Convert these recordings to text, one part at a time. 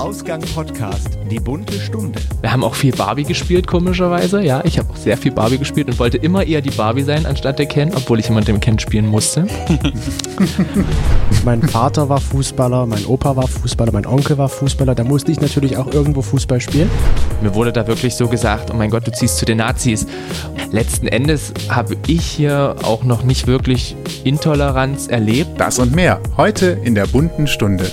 Ausgang Podcast, die bunte Stunde. Wir haben auch viel Barbie gespielt, komischerweise. Ja, ich habe auch sehr viel Barbie gespielt und wollte immer eher die Barbie sein, anstatt der Ken, obwohl ich immer mit dem Ken spielen musste. mein Vater war Fußballer, mein Opa war Fußballer, mein Onkel war Fußballer. Da musste ich natürlich auch irgendwo Fußball spielen. Mir wurde da wirklich so gesagt, oh mein Gott, du ziehst zu den Nazis. Letzten Endes habe ich hier auch noch nicht wirklich Intoleranz erlebt. Das und mehr heute in der bunten Stunde.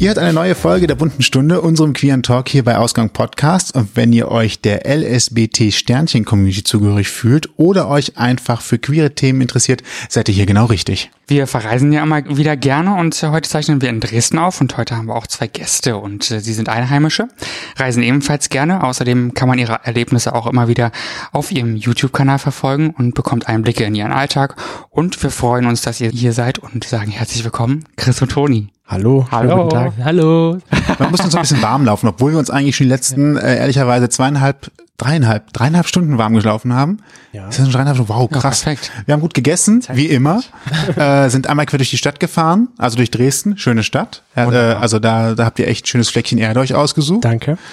Ihr hört eine neue Folge der bunten Stunde, unserem Queer Talk hier bei Ausgang Podcast. Und wenn ihr euch der LSBT Sternchen Community zugehörig fühlt oder euch einfach für queere Themen interessiert, seid ihr hier genau richtig. Wir verreisen ja immer wieder gerne und heute zeichnen wir in Dresden auf und heute haben wir auch zwei Gäste und äh, sie sind Einheimische, reisen ebenfalls gerne. Außerdem kann man ihre Erlebnisse auch immer wieder auf ihrem YouTube-Kanal verfolgen und bekommt Einblicke in ihren Alltag. Und wir freuen uns, dass ihr hier seid und sagen herzlich willkommen, Chris und Toni. Hallo, hallo, guten Tag. Hallo. Man muss uns ein bisschen warm laufen, obwohl wir uns eigentlich schon die letzten, äh, ehrlicherweise zweieinhalb, dreieinhalb, dreieinhalb Stunden warm gelaufen haben. Ja. Das sind dreieinhalb Stunden. Wow, krass. Ja, wir haben gut gegessen, wie immer. äh, sind einmal quer durch die Stadt gefahren, also durch Dresden, schöne Stadt. Äh, also da, da habt ihr echt ein schönes Fleckchen Erde euch ausgesucht. Danke.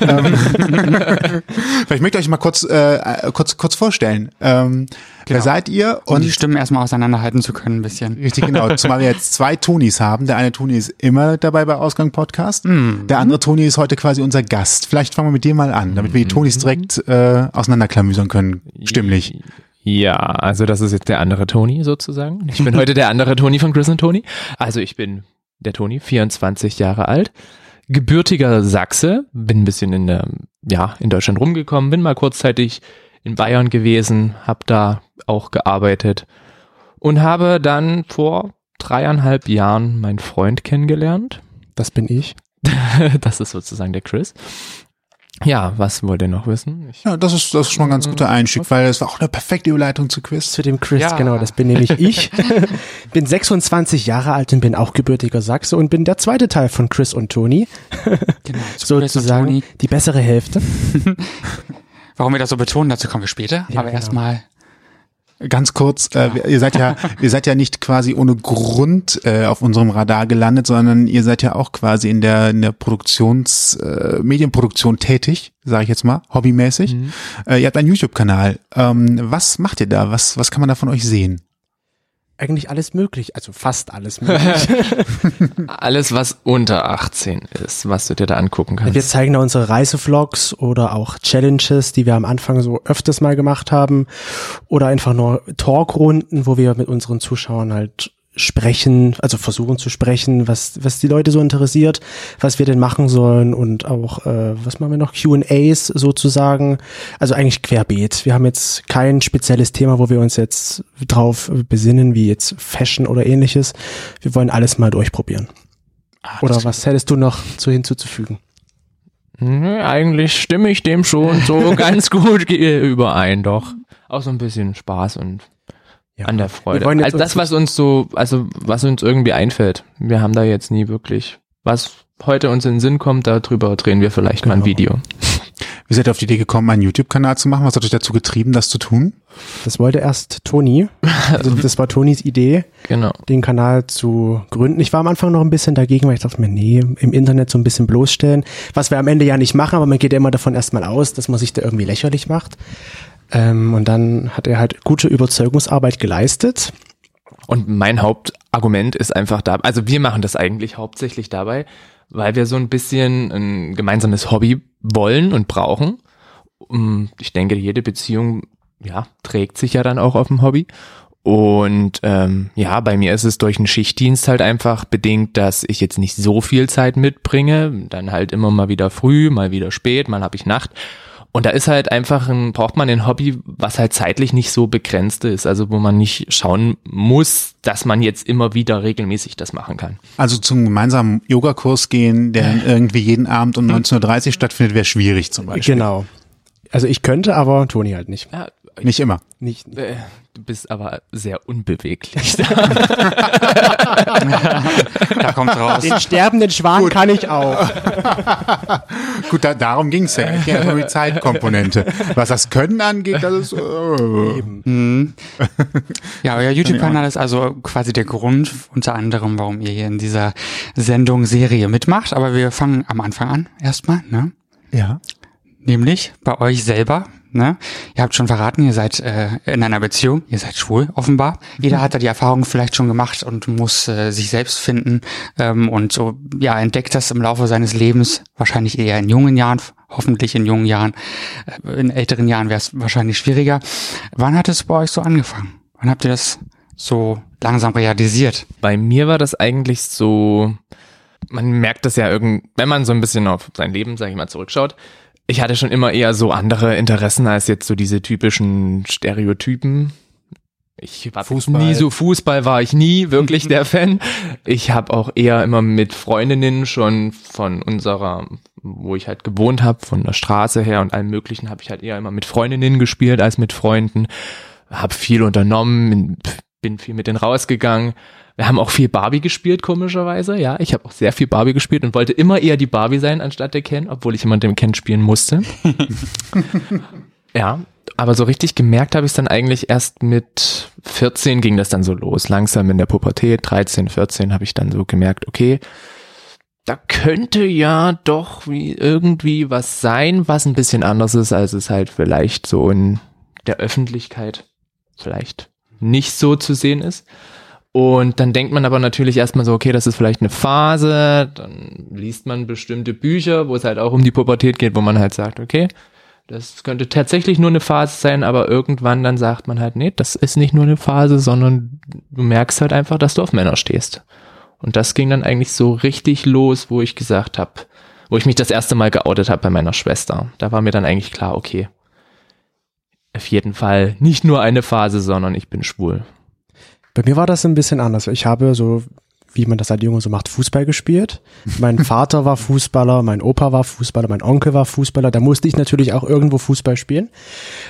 Ähm, Vielleicht möchte ich euch mal kurz, äh, kurz, kurz vorstellen. Ähm, Genau. Wer seid ihr? Und um die Stimmen erstmal auseinanderhalten zu können, ein bisschen. Richtig, genau. Zumal wir jetzt zwei Tonis haben. Der eine Toni ist immer dabei bei Ausgang Podcast. Mm. Der andere Toni ist heute quasi unser Gast. Vielleicht fangen wir mit dir mal an, damit wir die Tonis direkt äh, auseinanderklamüsern können, stimmlich. Ja, also das ist jetzt der andere Toni sozusagen. Ich bin heute der andere Toni von Chris und Toni. Also ich bin der Toni, 24 Jahre alt gebürtiger Sachse, bin ein bisschen in der, ja, in Deutschland rumgekommen, bin mal kurzzeitig in Bayern gewesen, habe da auch gearbeitet und habe dann vor dreieinhalb Jahren meinen Freund kennengelernt. Das bin ich. das ist sozusagen der Chris. Ja, was wollt ihr noch wissen? Ich ja, das ist, das ist schon mal ein ganz guter Einstieg, weil das war auch eine perfekte Überleitung zu Quiz. Zu dem Chris, ja. genau, das bin nämlich ich. bin 26 Jahre alt und bin auch gebürtiger Sachse und bin der zweite Teil von Chris und Toni. Genau, sozusagen die bessere Hälfte. Warum wir das so betonen, dazu kommen wir später. Ja, Aber genau. erstmal Ganz kurz, äh, ihr seid ja, ihr seid ja nicht quasi ohne Grund äh, auf unserem Radar gelandet, sondern ihr seid ja auch quasi in der in der Produktions äh, Medienproduktion tätig, sage ich jetzt mal, hobbymäßig. Mhm. Äh, ihr habt einen YouTube-Kanal. Ähm, was macht ihr da? Was was kann man da von euch sehen? Eigentlich alles möglich, also fast alles möglich. alles, was unter 18 ist, was du dir da angucken kannst. Wir zeigen da unsere Reisevlogs oder auch Challenges, die wir am Anfang so öfters mal gemacht haben oder einfach nur Talkrunden, wo wir mit unseren Zuschauern halt sprechen, also versuchen zu sprechen, was, was die Leute so interessiert, was wir denn machen sollen und auch, äh, was machen wir noch, QAs sozusagen, also eigentlich querbeet. Wir haben jetzt kein spezielles Thema, wo wir uns jetzt drauf besinnen, wie jetzt Fashion oder ähnliches. Wir wollen alles mal durchprobieren. Ah, oder was hättest du noch zu hinzuzufügen? Eigentlich stimme ich dem schon so ganz gut überein, doch. Auch so ein bisschen Spaß und ja. an der Freude. Also das, was uns so, also was uns irgendwie einfällt. Wir haben da jetzt nie wirklich, was heute uns in den Sinn kommt, darüber drehen wir vielleicht genau. mal ein genau. Video. Wie seid ihr auf die Idee gekommen, einen YouTube-Kanal zu machen? Was hat euch dazu getrieben, das zu tun? Das wollte erst Toni. Also das war Tonis Idee, genau. den Kanal zu gründen. Ich war am Anfang noch ein bisschen dagegen, weil ich dachte mir, nee, im Internet so ein bisschen bloßstellen. Was wir am Ende ja nicht machen, aber man geht ja immer davon erstmal aus, dass man sich da irgendwie lächerlich macht. Ähm, und dann hat er halt gute Überzeugungsarbeit geleistet. Und mein Hauptargument ist einfach da, also wir machen das eigentlich hauptsächlich dabei, weil wir so ein bisschen ein gemeinsames Hobby wollen und brauchen. Ich denke, jede Beziehung, ja, trägt sich ja dann auch auf dem Hobby. Und ähm, ja, bei mir ist es durch einen Schichtdienst halt einfach bedingt, dass ich jetzt nicht so viel Zeit mitbringe. Dann halt immer mal wieder früh, mal wieder spät, mal habe ich Nacht. Und da ist halt einfach ein, braucht man ein Hobby, was halt zeitlich nicht so begrenzt ist, also wo man nicht schauen muss, dass man jetzt immer wieder regelmäßig das machen kann. Also zum gemeinsamen Yogakurs gehen, der irgendwie jeden Abend um 19.30 Uhr stattfindet, wäre schwierig zum Beispiel. Genau. Also ich könnte, aber Toni halt nicht. Ja, Nicht immer. Nicht, Äh, Du bist aber sehr unbeweglich. Da kommt raus. den sterbenden Schwan kann ich auch. Gut, da, darum ging's ja. Einfach um die Zeitkomponente. Was das Können angeht, das ist. Äh, Mhm. Ja, euer YouTube-Kanal ist also quasi der Grund, unter anderem, warum ihr hier in dieser Sendung Serie mitmacht. Aber wir fangen am Anfang an, erstmal, ne? ja. Nämlich bei euch selber. Ne? Ihr habt schon verraten, ihr seid äh, in einer Beziehung, ihr seid schwul, offenbar. Jeder hat da die Erfahrung vielleicht schon gemacht und muss äh, sich selbst finden ähm, und so ja entdeckt das im Laufe seines Lebens, wahrscheinlich eher in jungen Jahren, hoffentlich in jungen Jahren. Äh, in älteren Jahren wäre es wahrscheinlich schwieriger. Wann hat es bei euch so angefangen? Wann habt ihr das so langsam realisiert? Bei mir war das eigentlich so, man merkt das ja irgend, wenn man so ein bisschen auf sein Leben, sag ich mal, zurückschaut. Ich hatte schon immer eher so andere Interessen als jetzt so diese typischen Stereotypen. Ich war Fußball. nie so Fußball war ich nie wirklich der Fan. Ich habe auch eher immer mit Freundinnen schon von unserer, wo ich halt gewohnt habe, von der Straße her und allem Möglichen, habe ich halt eher immer mit Freundinnen gespielt als mit Freunden. Hab viel unternommen, bin viel mit denen rausgegangen. Wir haben auch viel Barbie gespielt, komischerweise. Ja, ich habe auch sehr viel Barbie gespielt und wollte immer eher die Barbie sein anstatt der Ken, obwohl ich immer den Ken spielen musste. ja, aber so richtig gemerkt habe ich es dann eigentlich erst mit 14 ging das dann so los. Langsam in der Pubertät, 13, 14 habe ich dann so gemerkt, okay, da könnte ja doch wie irgendwie was sein, was ein bisschen anders ist, als es halt vielleicht so in der Öffentlichkeit vielleicht nicht so zu sehen ist. Und dann denkt man aber natürlich erstmal so, okay, das ist vielleicht eine Phase, dann liest man bestimmte Bücher, wo es halt auch um die Pubertät geht, wo man halt sagt, okay, das könnte tatsächlich nur eine Phase sein, aber irgendwann dann sagt man halt, nee, das ist nicht nur eine Phase, sondern du merkst halt einfach, dass du auf Männer stehst. Und das ging dann eigentlich so richtig los, wo ich gesagt habe, wo ich mich das erste Mal geoutet habe bei meiner Schwester. Da war mir dann eigentlich klar, okay, auf jeden Fall nicht nur eine Phase, sondern ich bin schwul. Bei mir war das ein bisschen anders. Ich habe so, wie man das als Junge so macht, Fußball gespielt. Mein Vater war Fußballer, mein Opa war Fußballer, mein Onkel war Fußballer. Da musste ich natürlich auch irgendwo Fußball spielen.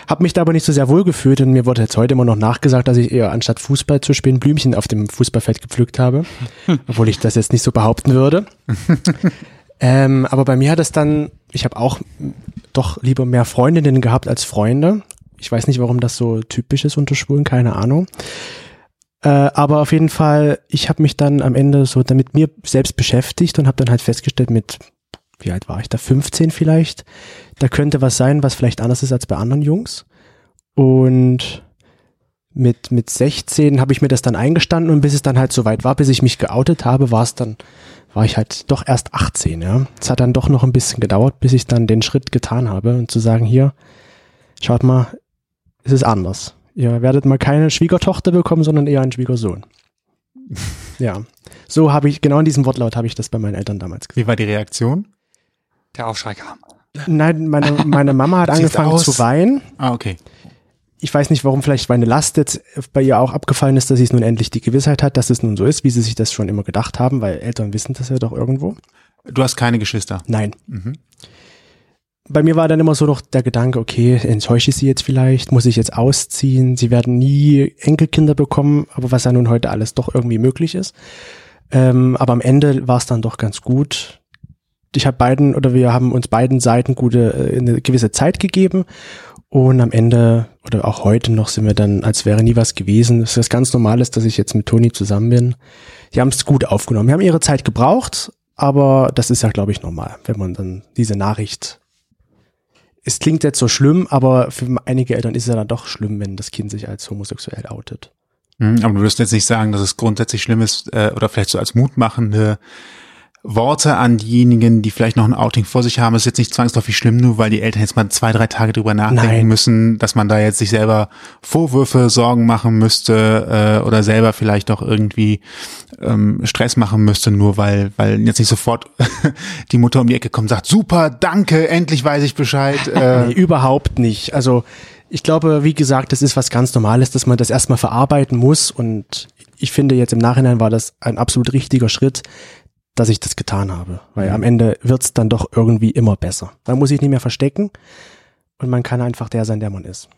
Hab mich da aber nicht so sehr wohl gefühlt und mir wurde jetzt heute immer noch nachgesagt, dass ich eher anstatt Fußball zu spielen Blümchen auf dem Fußballfeld gepflückt habe. Obwohl ich das jetzt nicht so behaupten würde. ähm, aber bei mir hat es dann, ich habe auch doch lieber mehr Freundinnen gehabt als Freunde. Ich weiß nicht, warum das so typisch ist unter Schwulen, keine Ahnung. Äh, aber auf jeden Fall, ich habe mich dann am Ende so damit mir selbst beschäftigt und habe dann halt festgestellt mit, wie alt war ich da, 15 vielleicht, da könnte was sein, was vielleicht anders ist als bei anderen Jungs. Und mit, mit 16 habe ich mir das dann eingestanden und bis es dann halt so weit war, bis ich mich geoutet habe, war es dann, war ich halt doch erst 18, ja. Es hat dann doch noch ein bisschen gedauert, bis ich dann den Schritt getan habe und zu sagen, hier, schaut mal, es ist anders. Ihr werdet mal keine Schwiegertochter bekommen, sondern eher einen Schwiegersohn. ja. So habe ich, genau in diesem Wortlaut habe ich das bei meinen Eltern damals gesagt. Wie war die Reaktion? Der Aufschrei kam. Nein, meine, meine Mama hat angefangen zu weinen. Ah, okay. Ich weiß nicht, warum vielleicht meine Last jetzt bei ihr auch abgefallen ist, dass sie es nun endlich die Gewissheit hat, dass es nun so ist, wie sie sich das schon immer gedacht haben, weil Eltern wissen das ja doch irgendwo. Du hast keine Geschwister. Nein. Mhm. Bei mir war dann immer so noch der Gedanke, okay, enttäusche ich sie jetzt vielleicht, muss ich jetzt ausziehen, sie werden nie Enkelkinder bekommen, aber was ja nun heute alles doch irgendwie möglich ist. Ähm, aber am Ende war es dann doch ganz gut. Ich habe beiden oder wir haben uns beiden Seiten gute äh, eine gewisse Zeit gegeben und am Ende oder auch heute noch sind wir dann, als wäre nie was gewesen. Es ist ganz normal ist, dass ich jetzt mit Toni zusammen bin. Die haben es gut aufgenommen. Wir haben ihre Zeit gebraucht, aber das ist ja, glaube ich, normal, wenn man dann diese Nachricht es klingt jetzt so schlimm, aber für einige Eltern ist es ja dann doch schlimm, wenn das Kind sich als homosexuell outet. Mhm, Aber du wirst jetzt nicht sagen, dass es grundsätzlich schlimm ist, äh, oder vielleicht so als mutmachende Worte an diejenigen, die vielleicht noch ein Outing vor sich haben. Es ist jetzt nicht zwangsläufig schlimm, nur weil die Eltern jetzt mal zwei, drei Tage drüber nachdenken Nein. müssen, dass man da jetzt sich selber Vorwürfe, Sorgen machen müsste äh, oder selber vielleicht auch irgendwie ähm, Stress machen müsste, nur weil, weil jetzt nicht sofort die Mutter um die Ecke kommt und sagt, super, danke, endlich weiß ich Bescheid. Äh, Nee, überhaupt nicht. Also ich glaube, wie gesagt, das ist was ganz Normales, dass man das erstmal verarbeiten muss und ich finde jetzt im Nachhinein war das ein absolut richtiger Schritt, dass ich das getan habe. Weil am Ende wird's dann doch irgendwie immer besser. Man muss sich nicht mehr verstecken und man kann einfach der sein, der man ist.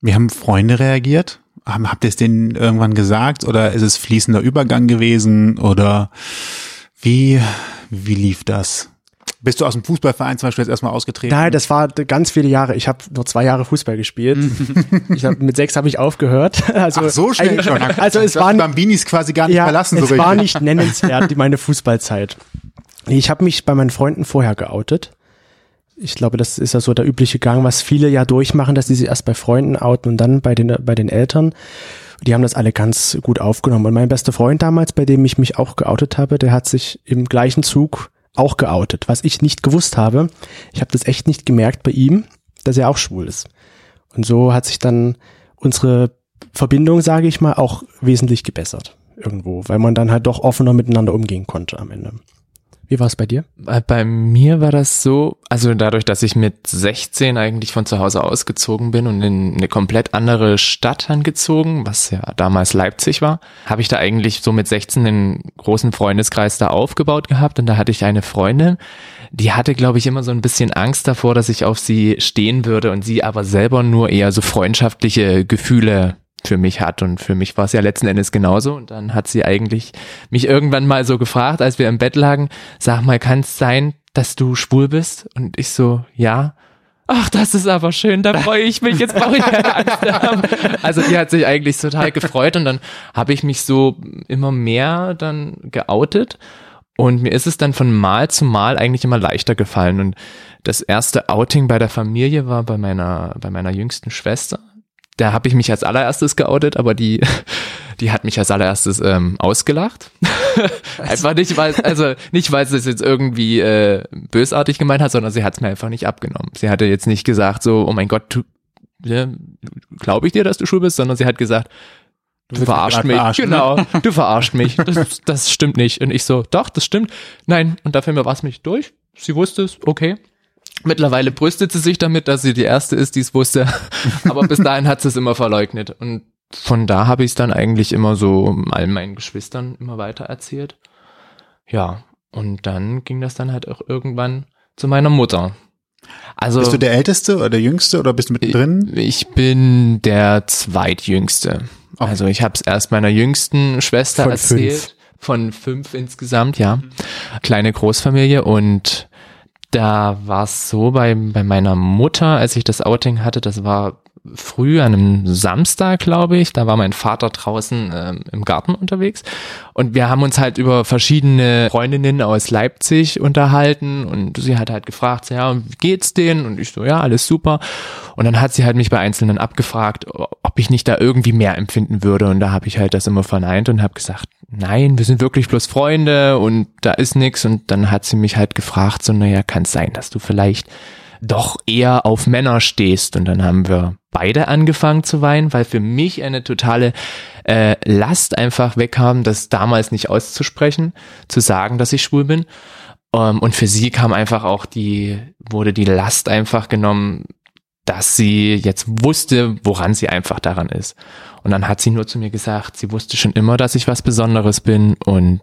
Wie haben Freunde reagiert? Habt ihr es denen irgendwann gesagt oder ist es fließender Übergang gewesen oder wie, wie lief das? Bist du aus dem Fußballverein zum Beispiel jetzt erstmal ausgetreten? Nein, das war ganz viele Jahre. Ich habe nur zwei Jahre Fußball gespielt. ich hab, mit sechs habe ich aufgehört. Also, Ach, so schnell schon. Also es war Bambinis quasi gar nicht ja, verlassen. es so war richtig. nicht nennenswert, meine Fußballzeit. Ich habe mich bei meinen Freunden vorher geoutet. Ich glaube, das ist ja so der übliche Gang, was viele ja durchmachen, dass die sich erst bei Freunden outen und dann bei den, bei den Eltern. Die haben das alle ganz gut aufgenommen. Und mein bester Freund damals, bei dem ich mich auch geoutet habe, der hat sich im gleichen Zug auch geoutet, was ich nicht gewusst habe. Ich habe das echt nicht gemerkt bei ihm, dass er auch schwul ist. Und so hat sich dann unsere Verbindung, sage ich mal, auch wesentlich gebessert irgendwo, weil man dann halt doch offener miteinander umgehen konnte am Ende. Wie war es bei dir? Äh, Bei mir war das so, also dadurch, dass ich mit 16 eigentlich von zu Hause ausgezogen bin und in eine komplett andere Stadt angezogen, was ja damals Leipzig war, habe ich da eigentlich so mit 16 einen großen Freundeskreis da aufgebaut gehabt und da hatte ich eine Freundin, die hatte, glaube ich, immer so ein bisschen Angst davor, dass ich auf sie stehen würde und sie aber selber nur eher so freundschaftliche Gefühle für mich hat. Und für mich war es ja letzten Endes genauso. Und dann hat sie eigentlich mich irgendwann mal so gefragt, als wir im Bett lagen, sag mal, kann es sein, dass du schwul bist? Und ich so, ja. Ach, das ist aber schön, da freue ich mich, jetzt brauche ich keine Angst haben. Also die hat sich eigentlich total gefreut. Und dann habe ich mich so immer mehr dann geoutet. Und mir ist es dann von Mal zu Mal eigentlich immer leichter gefallen. Und das erste Outing bei der Familie war bei meiner, bei meiner jüngsten Schwester da habe ich mich als allererstes geoutet, aber die, die hat mich als allererstes ähm, ausgelacht. einfach nicht, weil, also nicht, weil sie es jetzt irgendwie äh, bösartig gemeint hat, sondern sie hat es mir einfach nicht abgenommen. Sie hatte jetzt nicht gesagt so, oh mein Gott, du, ja, glaube ich dir, dass du schwul bist, sondern sie hat gesagt, du, willst verarscht mich verarschen, genau, du verarscht mich. Das, das stimmt nicht. Und ich so, doch, das stimmt. Nein, und dafür war es mich durch. Sie wusste es, okay. Mittlerweile brüstet sie sich damit, dass sie die erste ist, die es wusste. Aber bis dahin hat sie es immer verleugnet. Und von da habe ich es dann eigentlich immer so all meinen Geschwistern immer weiter erzählt. Ja, und dann ging das dann halt auch irgendwann zu meiner Mutter. Also Bist du der Älteste oder der Jüngste oder bist du mittendrin? ich bin der zweitjüngste. Okay. Also ich habe es erst meiner jüngsten Schwester Von erzählt. fünf. Von fünf insgesamt, ja. Kleine Großfamilie und da war es so bei, bei meiner Mutter, als ich das Outing hatte, das war früh an einem Samstag, glaube ich. Da war mein Vater draußen ähm, im Garten unterwegs und wir haben uns halt über verschiedene Freundinnen aus Leipzig unterhalten und sie hat halt gefragt, ja, wie geht's denen? Und ich so, ja, alles super. Und dann hat sie halt mich bei Einzelnen abgefragt, ob ich nicht da irgendwie mehr empfinden würde und da habe ich halt das immer verneint und habe gesagt, nein, wir sind wirklich bloß Freunde und da ist nix und dann hat sie mich halt gefragt, so, naja, kann es sein, dass du vielleicht doch eher auf Männer stehst. Und dann haben wir beide angefangen zu weinen, weil für mich eine totale äh, Last einfach wegkam, das damals nicht auszusprechen, zu sagen, dass ich schwul bin. Ähm, und für sie kam einfach auch die, wurde die Last einfach genommen, dass sie jetzt wusste, woran sie einfach daran ist. Und dann hat sie nur zu mir gesagt, sie wusste schon immer, dass ich was Besonderes bin und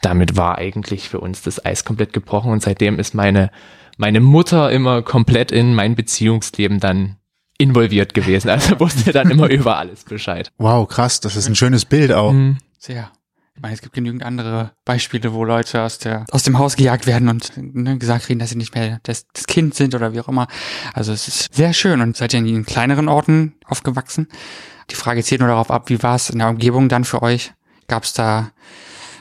damit war eigentlich für uns das Eis komplett gebrochen und seitdem ist meine meine Mutter immer komplett in mein Beziehungsleben dann involviert gewesen. Also wusste dann immer über alles Bescheid. Wow, krass, das ist ein schönes Bild auch. Mhm. Sehr. Ich meine, es gibt genügend andere Beispiele, wo Leute aus der aus dem Haus gejagt werden und ne, gesagt kriegen, dass sie nicht mehr das, das Kind sind oder wie auch immer. Also es ist sehr schön und seid ihr in kleineren Orten aufgewachsen. Die Frage zielt nur darauf ab, wie war es in der Umgebung dann für euch? Gab es da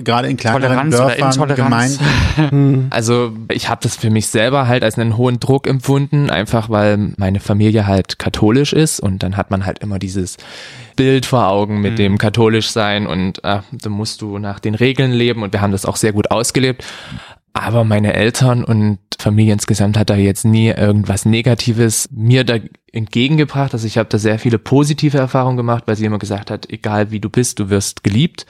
Gerade in kleineren Toleranz oder Dörfern, Intoleranz? Gemeinden. Also ich habe das für mich selber halt als einen hohen Druck empfunden, einfach weil meine Familie halt katholisch ist und dann hat man halt immer dieses Bild vor Augen mit Mhm. dem katholisch sein und äh, da musst du nach den Regeln leben und wir haben das auch sehr gut ausgelebt. Aber meine Eltern und Familie insgesamt hat da jetzt nie irgendwas Negatives mir da entgegengebracht. Also ich habe da sehr viele positive Erfahrungen gemacht, weil sie immer gesagt hat, egal wie du bist, du wirst geliebt.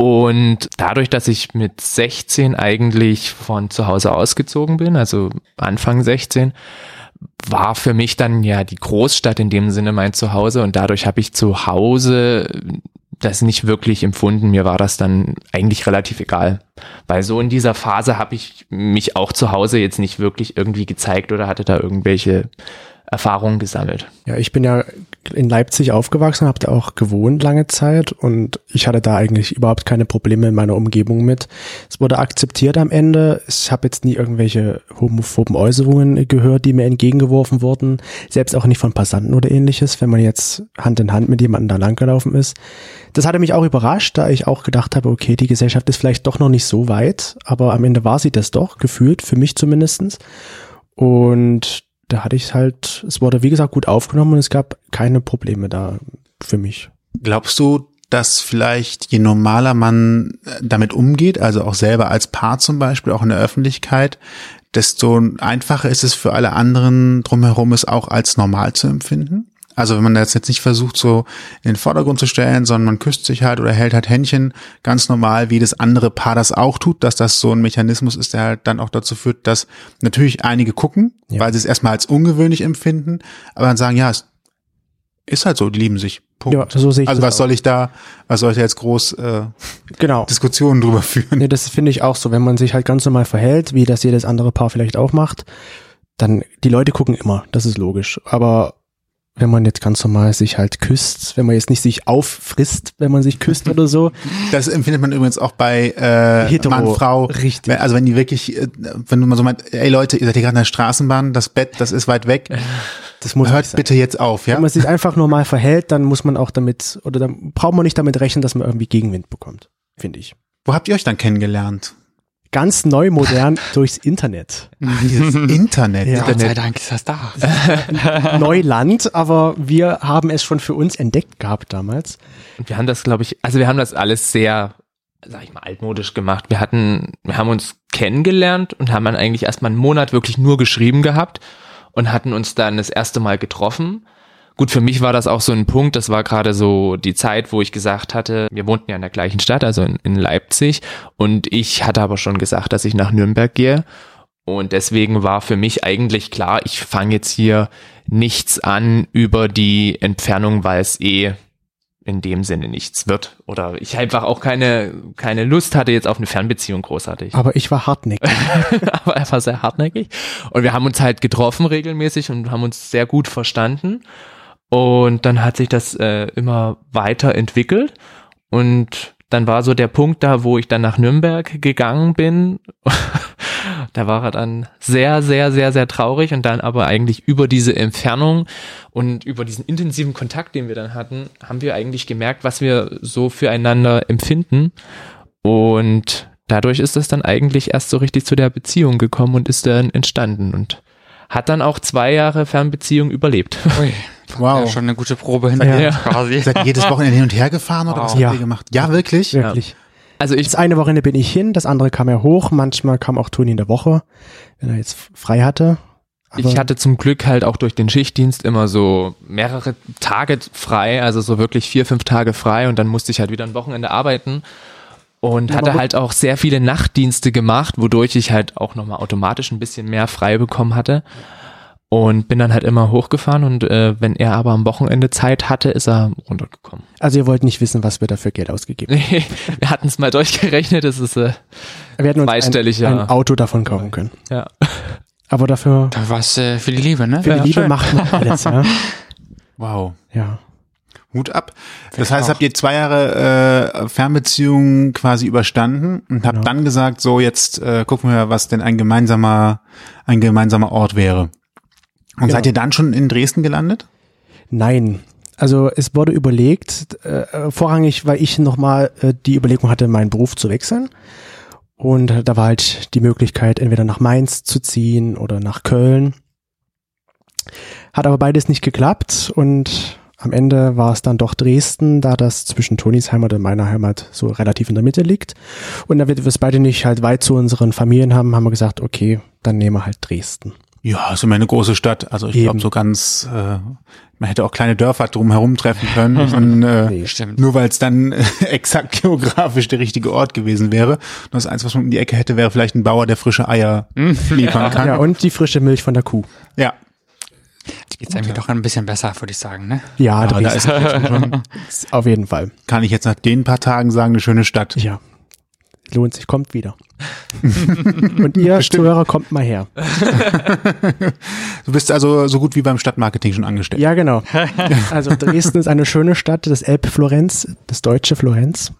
Und dadurch, dass ich mit 16 eigentlich von zu Hause ausgezogen bin, also Anfang 16, war für mich dann ja die Großstadt in dem Sinne mein Zuhause und dadurch habe ich zu Hause das nicht wirklich empfunden. Mir war das dann eigentlich relativ egal, weil so in dieser Phase habe ich mich auch zu Hause jetzt nicht wirklich irgendwie gezeigt oder hatte da irgendwelche Erfahrungen gesammelt. Ja, ich bin ja in Leipzig aufgewachsen, habe da auch gewohnt lange Zeit und ich hatte da eigentlich überhaupt keine Probleme in meiner Umgebung mit. Es wurde akzeptiert am Ende. Ich habe jetzt nie irgendwelche homophoben Äußerungen gehört, die mir entgegengeworfen wurden. Selbst auch nicht von Passanten oder ähnliches, wenn man jetzt Hand in Hand mit jemandem da langgelaufen ist. Das hatte mich auch überrascht, da ich auch gedacht habe, okay, die Gesellschaft ist vielleicht doch noch nicht so weit, aber am Ende war sie das doch, gefühlt, für mich zumindestens. Und da hatte ich halt, es wurde wie gesagt gut aufgenommen und es gab keine Probleme da für mich. Glaubst du, dass vielleicht je normaler man äh, damit umgeht, also auch selber als Paar zum Beispiel, auch in der Öffentlichkeit, desto einfacher ist es für alle anderen drumherum, es auch als normal zu empfinden? Also wenn man das jetzt nicht versucht, so in den Vordergrund zu stellen, sondern man küsst sich halt oder hält halt Händchen ganz normal, wie das andere Paar das auch tut, dass das so ein Mechanismus ist, der halt dann auch dazu führt, dass natürlich einige gucken, ja. weil sie es erstmal als ungewöhnlich empfinden, aber dann sagen, ja, es ist halt so, die lieben sich. Punkt. Ja, so sehe ich Also was auch. soll ich da, was soll ich da jetzt groß äh, genau. Diskussionen drüber führen? Nee, das finde ich auch so, wenn man sich halt ganz normal verhält, wie das jedes andere Paar vielleicht auch macht, dann die Leute gucken immer, das ist logisch. Aber wenn man jetzt ganz normal sich halt küsst, wenn man jetzt nicht sich auffrisst, wenn man sich küsst oder so. Das empfindet man übrigens auch bei äh, Hetero, Mann, Frau. Richtig. Also wenn die wirklich, äh, wenn mal so meint, ey Leute, ihr seid hier gerade in der Straßenbahn, das Bett, das ist weit weg. Das muss Hört bitte jetzt auf, ja? Wenn man sich einfach normal verhält, dann muss man auch damit, oder dann braucht man nicht damit rechnen, dass man irgendwie Gegenwind bekommt, finde ich. Wo habt ihr euch dann kennengelernt? Ganz neu modern durchs Internet. Das Internet. Ja. Gott sei Dank ist das da. Neuland, aber wir haben es schon für uns entdeckt gehabt damals. Und wir haben das, glaube ich, also wir haben das alles sehr, sag ich mal, altmodisch gemacht. Wir hatten, wir haben uns kennengelernt und haben dann eigentlich erstmal einen Monat wirklich nur geschrieben gehabt und hatten uns dann das erste Mal getroffen Gut, für mich war das auch so ein Punkt, das war gerade so die Zeit, wo ich gesagt hatte, wir wohnten ja in der gleichen Stadt, also in, in Leipzig, und ich hatte aber schon gesagt, dass ich nach Nürnberg gehe. Und deswegen war für mich eigentlich klar, ich fange jetzt hier nichts an über die Entfernung, weil es eh in dem Sinne nichts wird. Oder ich einfach auch keine, keine Lust hatte jetzt auf eine Fernbeziehung großartig. Aber ich war hartnäckig. Aber er war sehr hartnäckig. Und wir haben uns halt getroffen regelmäßig und haben uns sehr gut verstanden. Und dann hat sich das äh, immer weiter entwickelt und dann war so der Punkt da, wo ich dann nach Nürnberg gegangen bin. da war er dann sehr, sehr, sehr, sehr traurig und dann aber eigentlich über diese Entfernung und über diesen intensiven Kontakt, den wir dann hatten, haben wir eigentlich gemerkt, was wir so füreinander empfinden. Und dadurch ist es dann eigentlich erst so richtig zu der Beziehung gekommen und ist dann entstanden und hat dann auch zwei Jahre Fernbeziehung überlebt. Ui. Wow. Ja, schon eine gute Probe hinterher ja. quasi. Seid ihr jedes Wochenende hin und her gefahren oder wow. was habt ja. ihr gemacht? Ja, wirklich? Wirklich. Also ich, das eine Wochenende bin ich hin, das andere kam er hoch, manchmal kam auch Toni in der Woche, wenn er jetzt frei hatte. Aber ich hatte zum Glück halt auch durch den Schichtdienst immer so mehrere Tage frei, also so wirklich vier, fünf Tage frei und dann musste ich halt wieder ein Wochenende arbeiten und hatte halt auch sehr viele Nachtdienste gemacht, wodurch ich halt auch nochmal automatisch ein bisschen mehr frei bekommen hatte. Und bin dann halt immer hochgefahren und äh, wenn er aber am Wochenende Zeit hatte, ist er runtergekommen. Also ihr wollt nicht wissen, was wir dafür Geld ausgegeben haben. Nee, wir hatten es mal durchgerechnet, das ist äh, wir hätten uns ein, ein Auto davon kaufen können. Ja. Aber dafür. Da war es äh, für die Liebe, ne? Für ja, die Liebe schön. macht man alles, ja. Wow. Ja. Hut ab. Das heißt, auch. habt ihr zwei Jahre äh, Fernbeziehungen quasi überstanden und habt genau. dann gesagt, so jetzt äh, gucken wir, was denn ein gemeinsamer, ein gemeinsamer Ort wäre. Und genau. seid ihr dann schon in Dresden gelandet? Nein. Also es wurde überlegt, äh, vorrangig, weil ich nochmal äh, die Überlegung hatte, meinen Beruf zu wechseln. Und da war halt die Möglichkeit, entweder nach Mainz zu ziehen oder nach Köln. Hat aber beides nicht geklappt und am Ende war es dann doch Dresden, da das zwischen Tonis Heimat und meiner Heimat so relativ in der Mitte liegt. Und da wir es beide nicht halt weit zu unseren Familien haben, haben wir gesagt, okay, dann nehmen wir halt Dresden. Ja, ist immer eine große Stadt. Also ich glaube so ganz, äh, man hätte auch kleine Dörfer drumherum treffen können. Und, äh, nee, stimmt. Nur weil es dann äh, exakt geografisch der richtige Ort gewesen wäre. Und das Eins, was man in die Ecke hätte, wäre vielleicht ein Bauer, der frische Eier liefern kann. Ja, und die frische Milch von der Kuh. Ja. Jetzt irgendwie doch ein bisschen besser, würde ich sagen, ne? Ja, ja da ist schon, auf jeden Fall. Kann ich jetzt nach den paar Tagen sagen, eine schöne Stadt. Ja. Lohnt sich, kommt wieder. Und ihr Zuhörer kommt mal her. Du bist also so gut wie beim Stadtmarketing schon angestellt. Ja, genau. Also Dresden ist eine schöne Stadt, das Elb-Florenz, das deutsche Florenz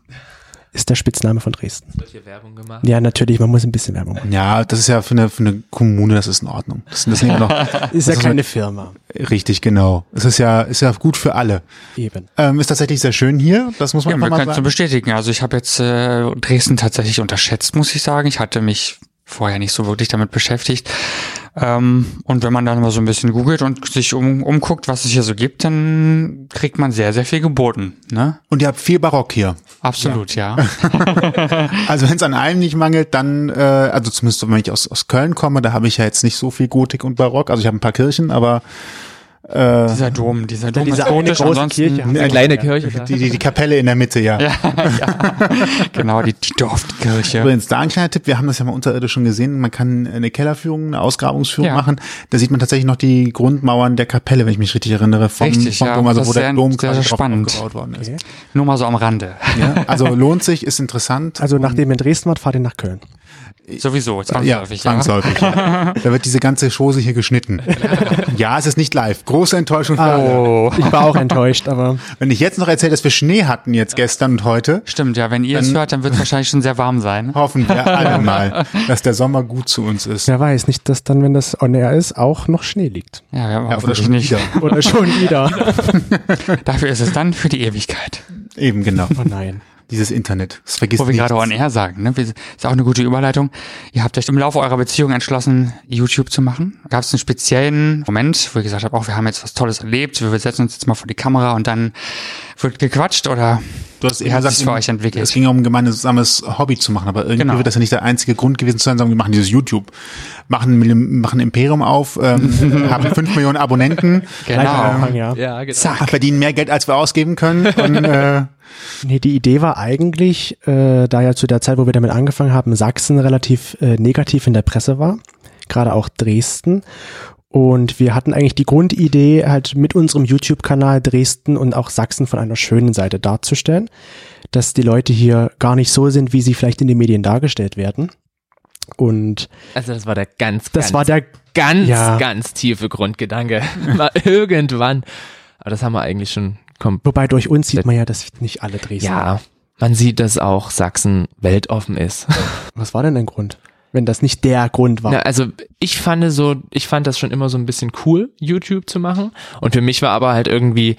ist der Spitzname von Dresden. Solche Werbung gemacht. Ja, natürlich, man muss ein bisschen Werbung machen. Ja, das ist ja für eine, für eine Kommune, das ist in Ordnung. Das, das sind ja noch Ist ja ist keine Firma. richtig, genau. Es ist ja, ist ja gut für alle. Eben. Ähm, ist tatsächlich sehr schön hier. Das muss man Ja, einfach wir mal können es sagen. bestätigen. Also ich habe jetzt äh, Dresden tatsächlich unterschätzt, muss ich sagen. Ich hatte mich vorher nicht so wirklich damit beschäftigt. Ähm, und wenn man dann mal so ein bisschen googelt und sich um, umguckt, was es hier so gibt, dann kriegt man sehr, sehr viel geboten. Ne? Und ihr habt viel Barock hier. Absolut, ja. Also wenn es an allem nicht mangelt, dann, äh, also zumindest wenn ich aus, aus Köln komme, da habe ich ja jetzt nicht so viel Gotik und Barock. Also ich habe ein paar Kirchen, aber Dieser Dom, dieser Dom diese ist gotisch, große ansonsten, Kirche Eine kleine Kirche. die, die, die Kapelle in der Mitte, ja. Ja, ja. genau, die, die Dorfkirche. Übrigens, da ein kleiner Tipp, wir haben das ja mal unterirdisch schon gesehen, man kann eine Kellerführung, eine Ausgrabungsführung Ja. machen. Da sieht man tatsächlich noch die Grundmauern der Kapelle, wenn ich mich richtig erinnere, vom, Richtig, vom ja, Dom, also das wo der sehr- Dom sehr, quasi sehr spannend. aufgebaut worden ist. Nur mal so am Rande. Ja, also lohnt sich, ist interessant. Also nachdem ihr in Dresden wart, fahrt ihr nach Köln. Sowieso, ja, zwangsläufig. Ja, zwangsläufig. Ja. Da wird diese ganze Chose hier geschnitten. Ja, es ist nicht live. Große Enttäuschung für alle. Oh. Ich war auch enttäuscht, aber Wenn ich jetzt noch erzähle, dass wir Schnee hatten jetzt gestern und heute, Stimmt, ja, wenn ihr es hört, dann wird es wahrscheinlich schon sehr warm sein. hoffen wir alle mal, dass der Sommer gut zu uns ist. wer weiß, nicht, dass dann, wenn das on air ist, auch noch Schnee liegt. Ja, ja, Ja, oder hoffentlich schon nicht. wieder. Oder schon wieder. Dafür ist es dann für die Ewigkeit. Eben genau. Oh nein. Dieses Internet. Das vergisst Wo wir nichts. gerade on air sagen, ne? Ist auch eine gute Überleitung. Ihr habt euch im Laufe eurer Beziehung entschlossen, YouTube zu machen. Gab es einen speziellen Moment, wo ihr gesagt habt, auch wir haben jetzt was Tolles erlebt, wir setzen uns jetzt mal vor die Kamera und dann wird gequatscht oder Du hast eben hat gesagt, für euch entwickelt? Es ging ja um ein gemeinsames Hobby zu machen, aber irgendwie Genau. wird das ja nicht der einzige Grund gewesen zu sein, sagen wir machen dieses YouTube, machen, machen Imperium auf, ähm, haben fünf Millionen Abonnenten, genau. Anfang, ja. Ja, genau. Zack. verdienen mehr Geld, als wir ausgeben können. Und, äh, Nee, die Idee war eigentlich, äh, da ja zu der Zeit, wo wir damit angefangen haben, Sachsen relativ äh, negativ in der Presse war, gerade auch Dresden. Und wir hatten eigentlich die Grundidee, halt mit unserem YouTube-Kanal Dresden und auch Sachsen von einer schönen Seite darzustellen, dass die Leute hier gar nicht so sind, wie sie vielleicht in den Medien dargestellt werden. Und Also das war der ganz, das ganz, war der, ganz, Ja. ganz tiefe Grundgedanke. Mal irgendwann. Aber das haben wir eigentlich schon kom wobei durch uns sieht man ja, dass nicht alle Dresden. Ja, man sieht, dass auch Sachsen weltoffen ist. Was war denn ein Grund? Wenn das nicht der Grund war. Na, also ich fand so, ich fand das schon immer so ein bisschen cool, YouTube zu machen. Und für mich war aber halt irgendwie,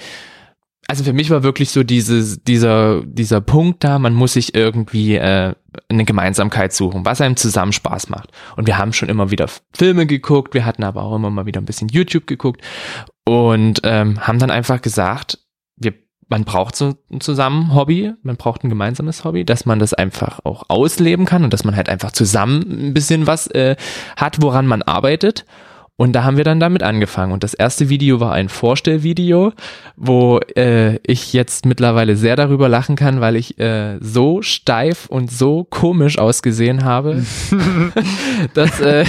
also für mich war wirklich so dieses, dieser, dieser Punkt da, man muss sich irgendwie äh, eine Gemeinsamkeit suchen, was einem zusammen Spaß macht. Und wir haben schon immer wieder Filme geguckt, wir hatten aber auch immer mal wieder ein bisschen YouTube geguckt und ähm, haben dann einfach gesagt, man braucht so ein zusammen Hobby, man braucht ein gemeinsames Hobby, dass man das einfach auch ausleben kann und dass man halt einfach zusammen ein bisschen was äh, hat, woran man arbeitet. Und da haben wir dann damit angefangen. Und das erste Video war ein Vorstellvideo, wo äh, ich jetzt mittlerweile sehr darüber lachen kann, weil ich äh, so steif und so komisch ausgesehen habe, dass äh,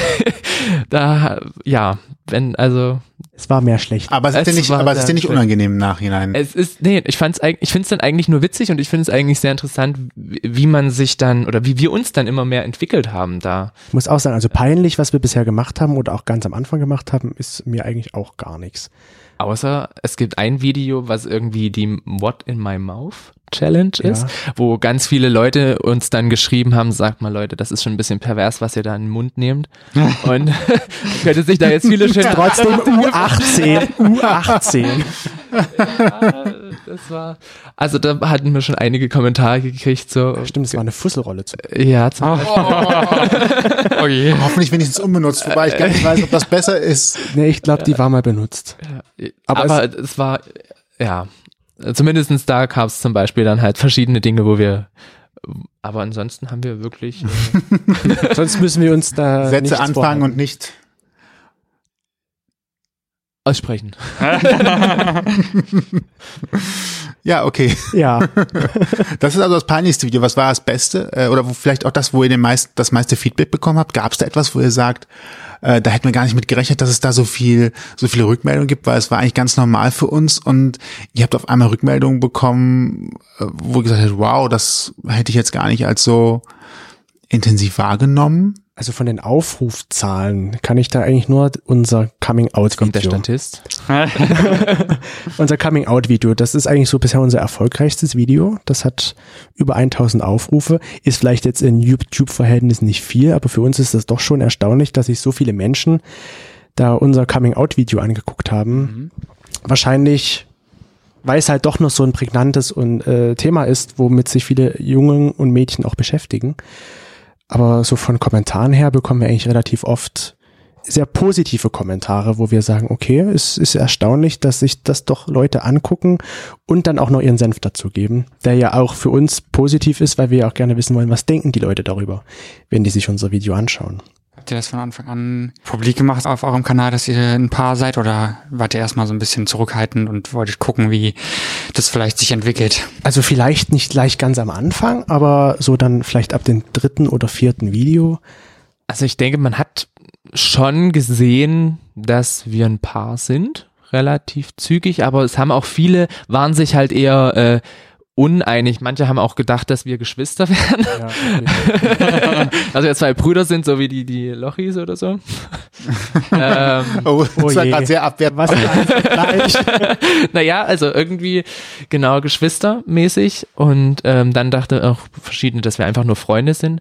da, ja, wenn, also Es war mehr schlecht. aber es ist dir nicht, aber es ist dir nicht unangenehm im Nachhinein. es ist, nee, ich fand's eigentlich, ich find's dann eigentlich nur witzig und ich finde es eigentlich sehr interessant, wie wie man sich dann oder wie wir uns dann immer mehr entwickelt haben da. Ich muss auch sagen, also peinlich, was wir bisher gemacht haben oder auch ganz am Anfang gemacht haben, ist mir eigentlich auch gar nichts. Außer es gibt ein Video, was irgendwie die What in my mouth Challenge ist, wo ganz viele Leute uns dann geschrieben haben, sagt mal Leute, das ist schon ein bisschen pervers, was ihr da in den Mund nehmt. Und könnte sich da jetzt viele schön Trotzdem U18, U18. Das war, also da hatten wir schon einige Kommentare gekriegt, so, Stimmt, es war eine Fusselrolle zu. ja, zum Oh je. Hoffentlich wenigstens unbenutzt, wobei ich gar nicht weiß, ob das besser ist. Nee, ich glaube, die war mal benutzt. Aber, Aber es, war, ja, zumindestens da gab es zum Beispiel dann halt verschiedene Dinge, wo wir, aber ansonsten haben wir wirklich, äh, Sonst müssen wir uns da Sätze anfangen vorhalten. und nicht. Aussprechen. Ja, okay. Ja, Das ist also das peinlichste Video. Was war das Beste? Äh, Oder wo vielleicht auch das, wo ihr den meist, das meiste Feedback bekommen habt? Gab es da etwas, wo ihr sagt, äh, da hätten wir gar nicht mit gerechnet, dass es da so viel, so viele Rückmeldungen gibt, weil es war eigentlich ganz normal für uns und ihr habt auf einmal Rückmeldungen bekommen, äh, wo ihr gesagt habt, wow, das hätte ich jetzt gar nicht als so intensiv wahrgenommen? Also von den Aufrufzahlen kann ich da eigentlich nur unser Kommt der Coming-out-Video. Statist? Unser Coming-out-Video, das ist eigentlich so bisher unser erfolgreichstes Video. Das hat über 1000 Aufrufe. Ist vielleicht jetzt in YouTube-Verhältnissen nicht viel, aber für uns ist das doch schon erstaunlich, dass sich so viele Menschen da unser Coming-out-Video angeguckt haben. Wahrscheinlich, weil es halt doch noch so ein prägnantes und, äh, Thema ist, womit sich viele Jungen und Mädchen auch beschäftigen. Aber so von Kommentaren her bekommen wir eigentlich relativ oft sehr positive Kommentare, wo wir sagen, okay, es ist erstaunlich, dass sich das doch Leute angucken und dann auch noch ihren Senf dazugeben, der ja auch für uns positiv ist, weil wir ja auch gerne wissen wollen, was denken die Leute darüber, wenn die sich unser Video anschauen. Habt ihr das von Anfang an publik gemacht auf eurem Kanal, dass ihr ein Paar seid oder wart ihr erstmal so ein bisschen zurückhaltend und wolltet gucken, wie das vielleicht sich entwickelt? Also vielleicht nicht gleich ganz am Anfang, aber so dann vielleicht ab dem dritten oder vierten Video. Also ich denke, man hat schon gesehen, dass wir ein Paar sind, relativ zügig, aber es haben auch viele, waren sich halt eher äh, uneinig. Manche haben auch gedacht, dass wir Geschwister wären. Ja, Also wir zwei Brüder sind, so wie die, die Lochis oder so. ähm, Oh, das Oh war gerade sehr abwertend. Was naja, also irgendwie genau geschwistermäßig und ähm, dann dachte auch verschiedene, dass wir einfach nur Freunde sind.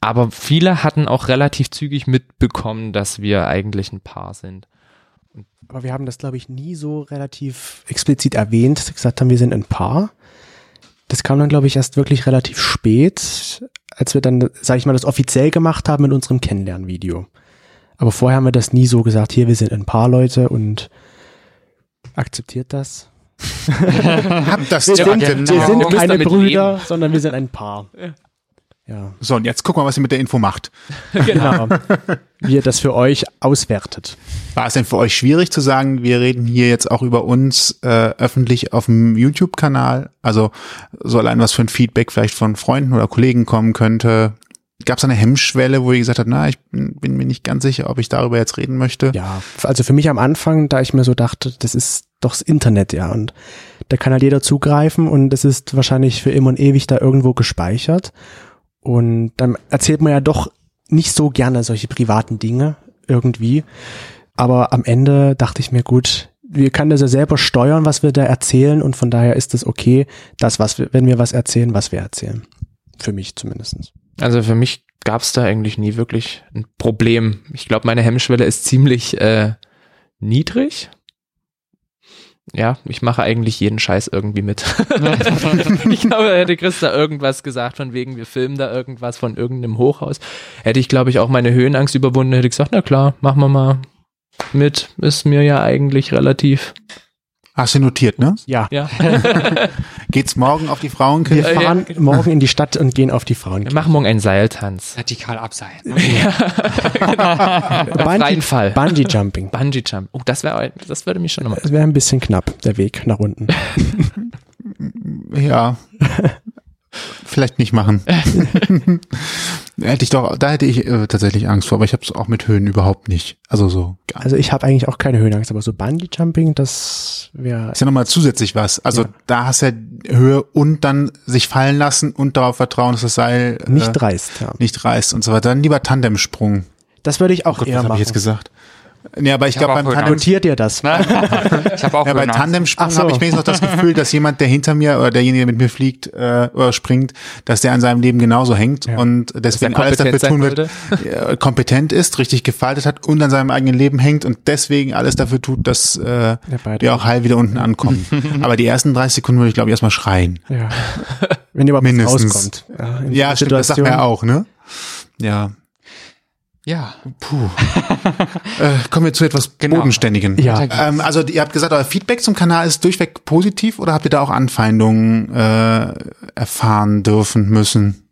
Aber viele hatten auch relativ zügig mitbekommen, dass wir eigentlich ein Paar sind. Aber wir haben das, glaube ich, nie so relativ explizit erwähnt, gesagt haben, wir sind ein Paar. Das kam dann, glaube ich, erst wirklich relativ spät, als wir dann, sage ich mal, das offiziell gemacht haben in unserem Kennenlernvideo. Aber vorher haben wir das nie so gesagt, hier, wir sind ein Paar Leute und akzeptiert das. Hab das Wir zu sind, wir sind keine Brüder, sondern wir sind ein Paar. Ja, So, und jetzt gucken wir, was ihr mit der Info macht. genau. Wie ihr das für euch auswertet. War es denn für euch schwierig zu sagen, wir reden hier jetzt auch über uns äh, öffentlich auf dem YouTube-Kanal? Also so allein was für ein Feedback vielleicht von Freunden oder Kollegen kommen könnte. Gab es eine Hemmschwelle, wo ihr gesagt habt, na, ich bin, bin mir nicht ganz sicher, ob ich darüber jetzt reden möchte? Ja, also für mich am Anfang, da ich mir so dachte, das ist doch das Internet, ja, und da kann halt jeder zugreifen und es ist wahrscheinlich für immer und ewig da irgendwo gespeichert. Und dann erzählt man ja doch nicht so gerne solche privaten Dinge irgendwie. Aber am Ende dachte ich mir, gut, wir können das ja selber steuern, was wir da erzählen und von daher ist es okay, das, was wir, wenn wir was erzählen, was wir erzählen. Für mich zumindestens. Also für mich gab es da eigentlich nie wirklich ein Problem. Ich glaube, meine Hemmschwelle ist ziemlich äh, niedrig. Ja, ich mache eigentlich jeden Scheiß irgendwie mit. ich glaube, hätte Christa irgendwas gesagt, von wegen, wir filmen da irgendwas von irgendeinem Hochhaus. Hätte ich, glaube ich, auch meine Höhenangst überwunden, hätte ich gesagt, na klar, machen wir mal mit. Ist mir ja eigentlich relativ. Hast du notiert, ne? Ja. Ja, Geht's morgen auf die Wir Frauenkirche? Ja, ja, fahren morgen in die Stadt und gehen auf die Frauen. wir machen morgen einen Seiltanz. Vertikal abseilen. freien Fall. Bungee Jumping. Bungee Jump. Oh, das wäre, das würde mich schon nochmal. Es wäre ein bisschen knapp, der Weg nach unten. Ja. Vielleicht nicht machen. hätte ich doch, da hätte ich äh, tatsächlich Angst vor, aber ich habe es auch mit Höhen überhaupt nicht. Also so. Gar Also ich habe eigentlich auch keine Höhenangst, aber so Bungee Jumping, das wäre Ist ja nochmal zusätzlich was. Also Ja. da hast du ja Höhe und dann sich fallen lassen und darauf vertrauen, dass das Seil äh, nicht dreist. Ja. nicht reißt und so weiter. Dann lieber Tandemsprung. Das würde ich auch Gott, eher was habe machen. ich jetzt gesagt? Nee, aber ich, Ich glaube beim. Tandem, Notiert ihr das? Ich habe auch ja, bei. Tandemsprung so. habe ich wenigstens noch das Gefühl, dass jemand, der hinter mir oder derjenige, der mit mir fliegt äh, oder springt, dass der an seinem Leben genauso hängt Ja. und deswegen alles dafür tun wird, äh, kompetent ist, richtig gefaltet hat und an seinem eigenen Leben hängt und deswegen alles dafür tut, dass äh, wir auch heil wieder unten ankommen. aber die ersten 30 Sekunden würde ich, glaube ich, erstmal schreien. Ja. Wenn überhaupt was Mindestens. rauskommt. Ja, Ja, stimmt, das sagt man ja auch, ne? Ja. Ja. Puh. äh, kommen wir zu etwas Genau. Bodenständigen. Ja. Ähm, also ihr habt gesagt, euer Feedback zum Kanal ist durchweg positiv oder habt ihr da auch Anfeindungen äh, erfahren dürfen müssen?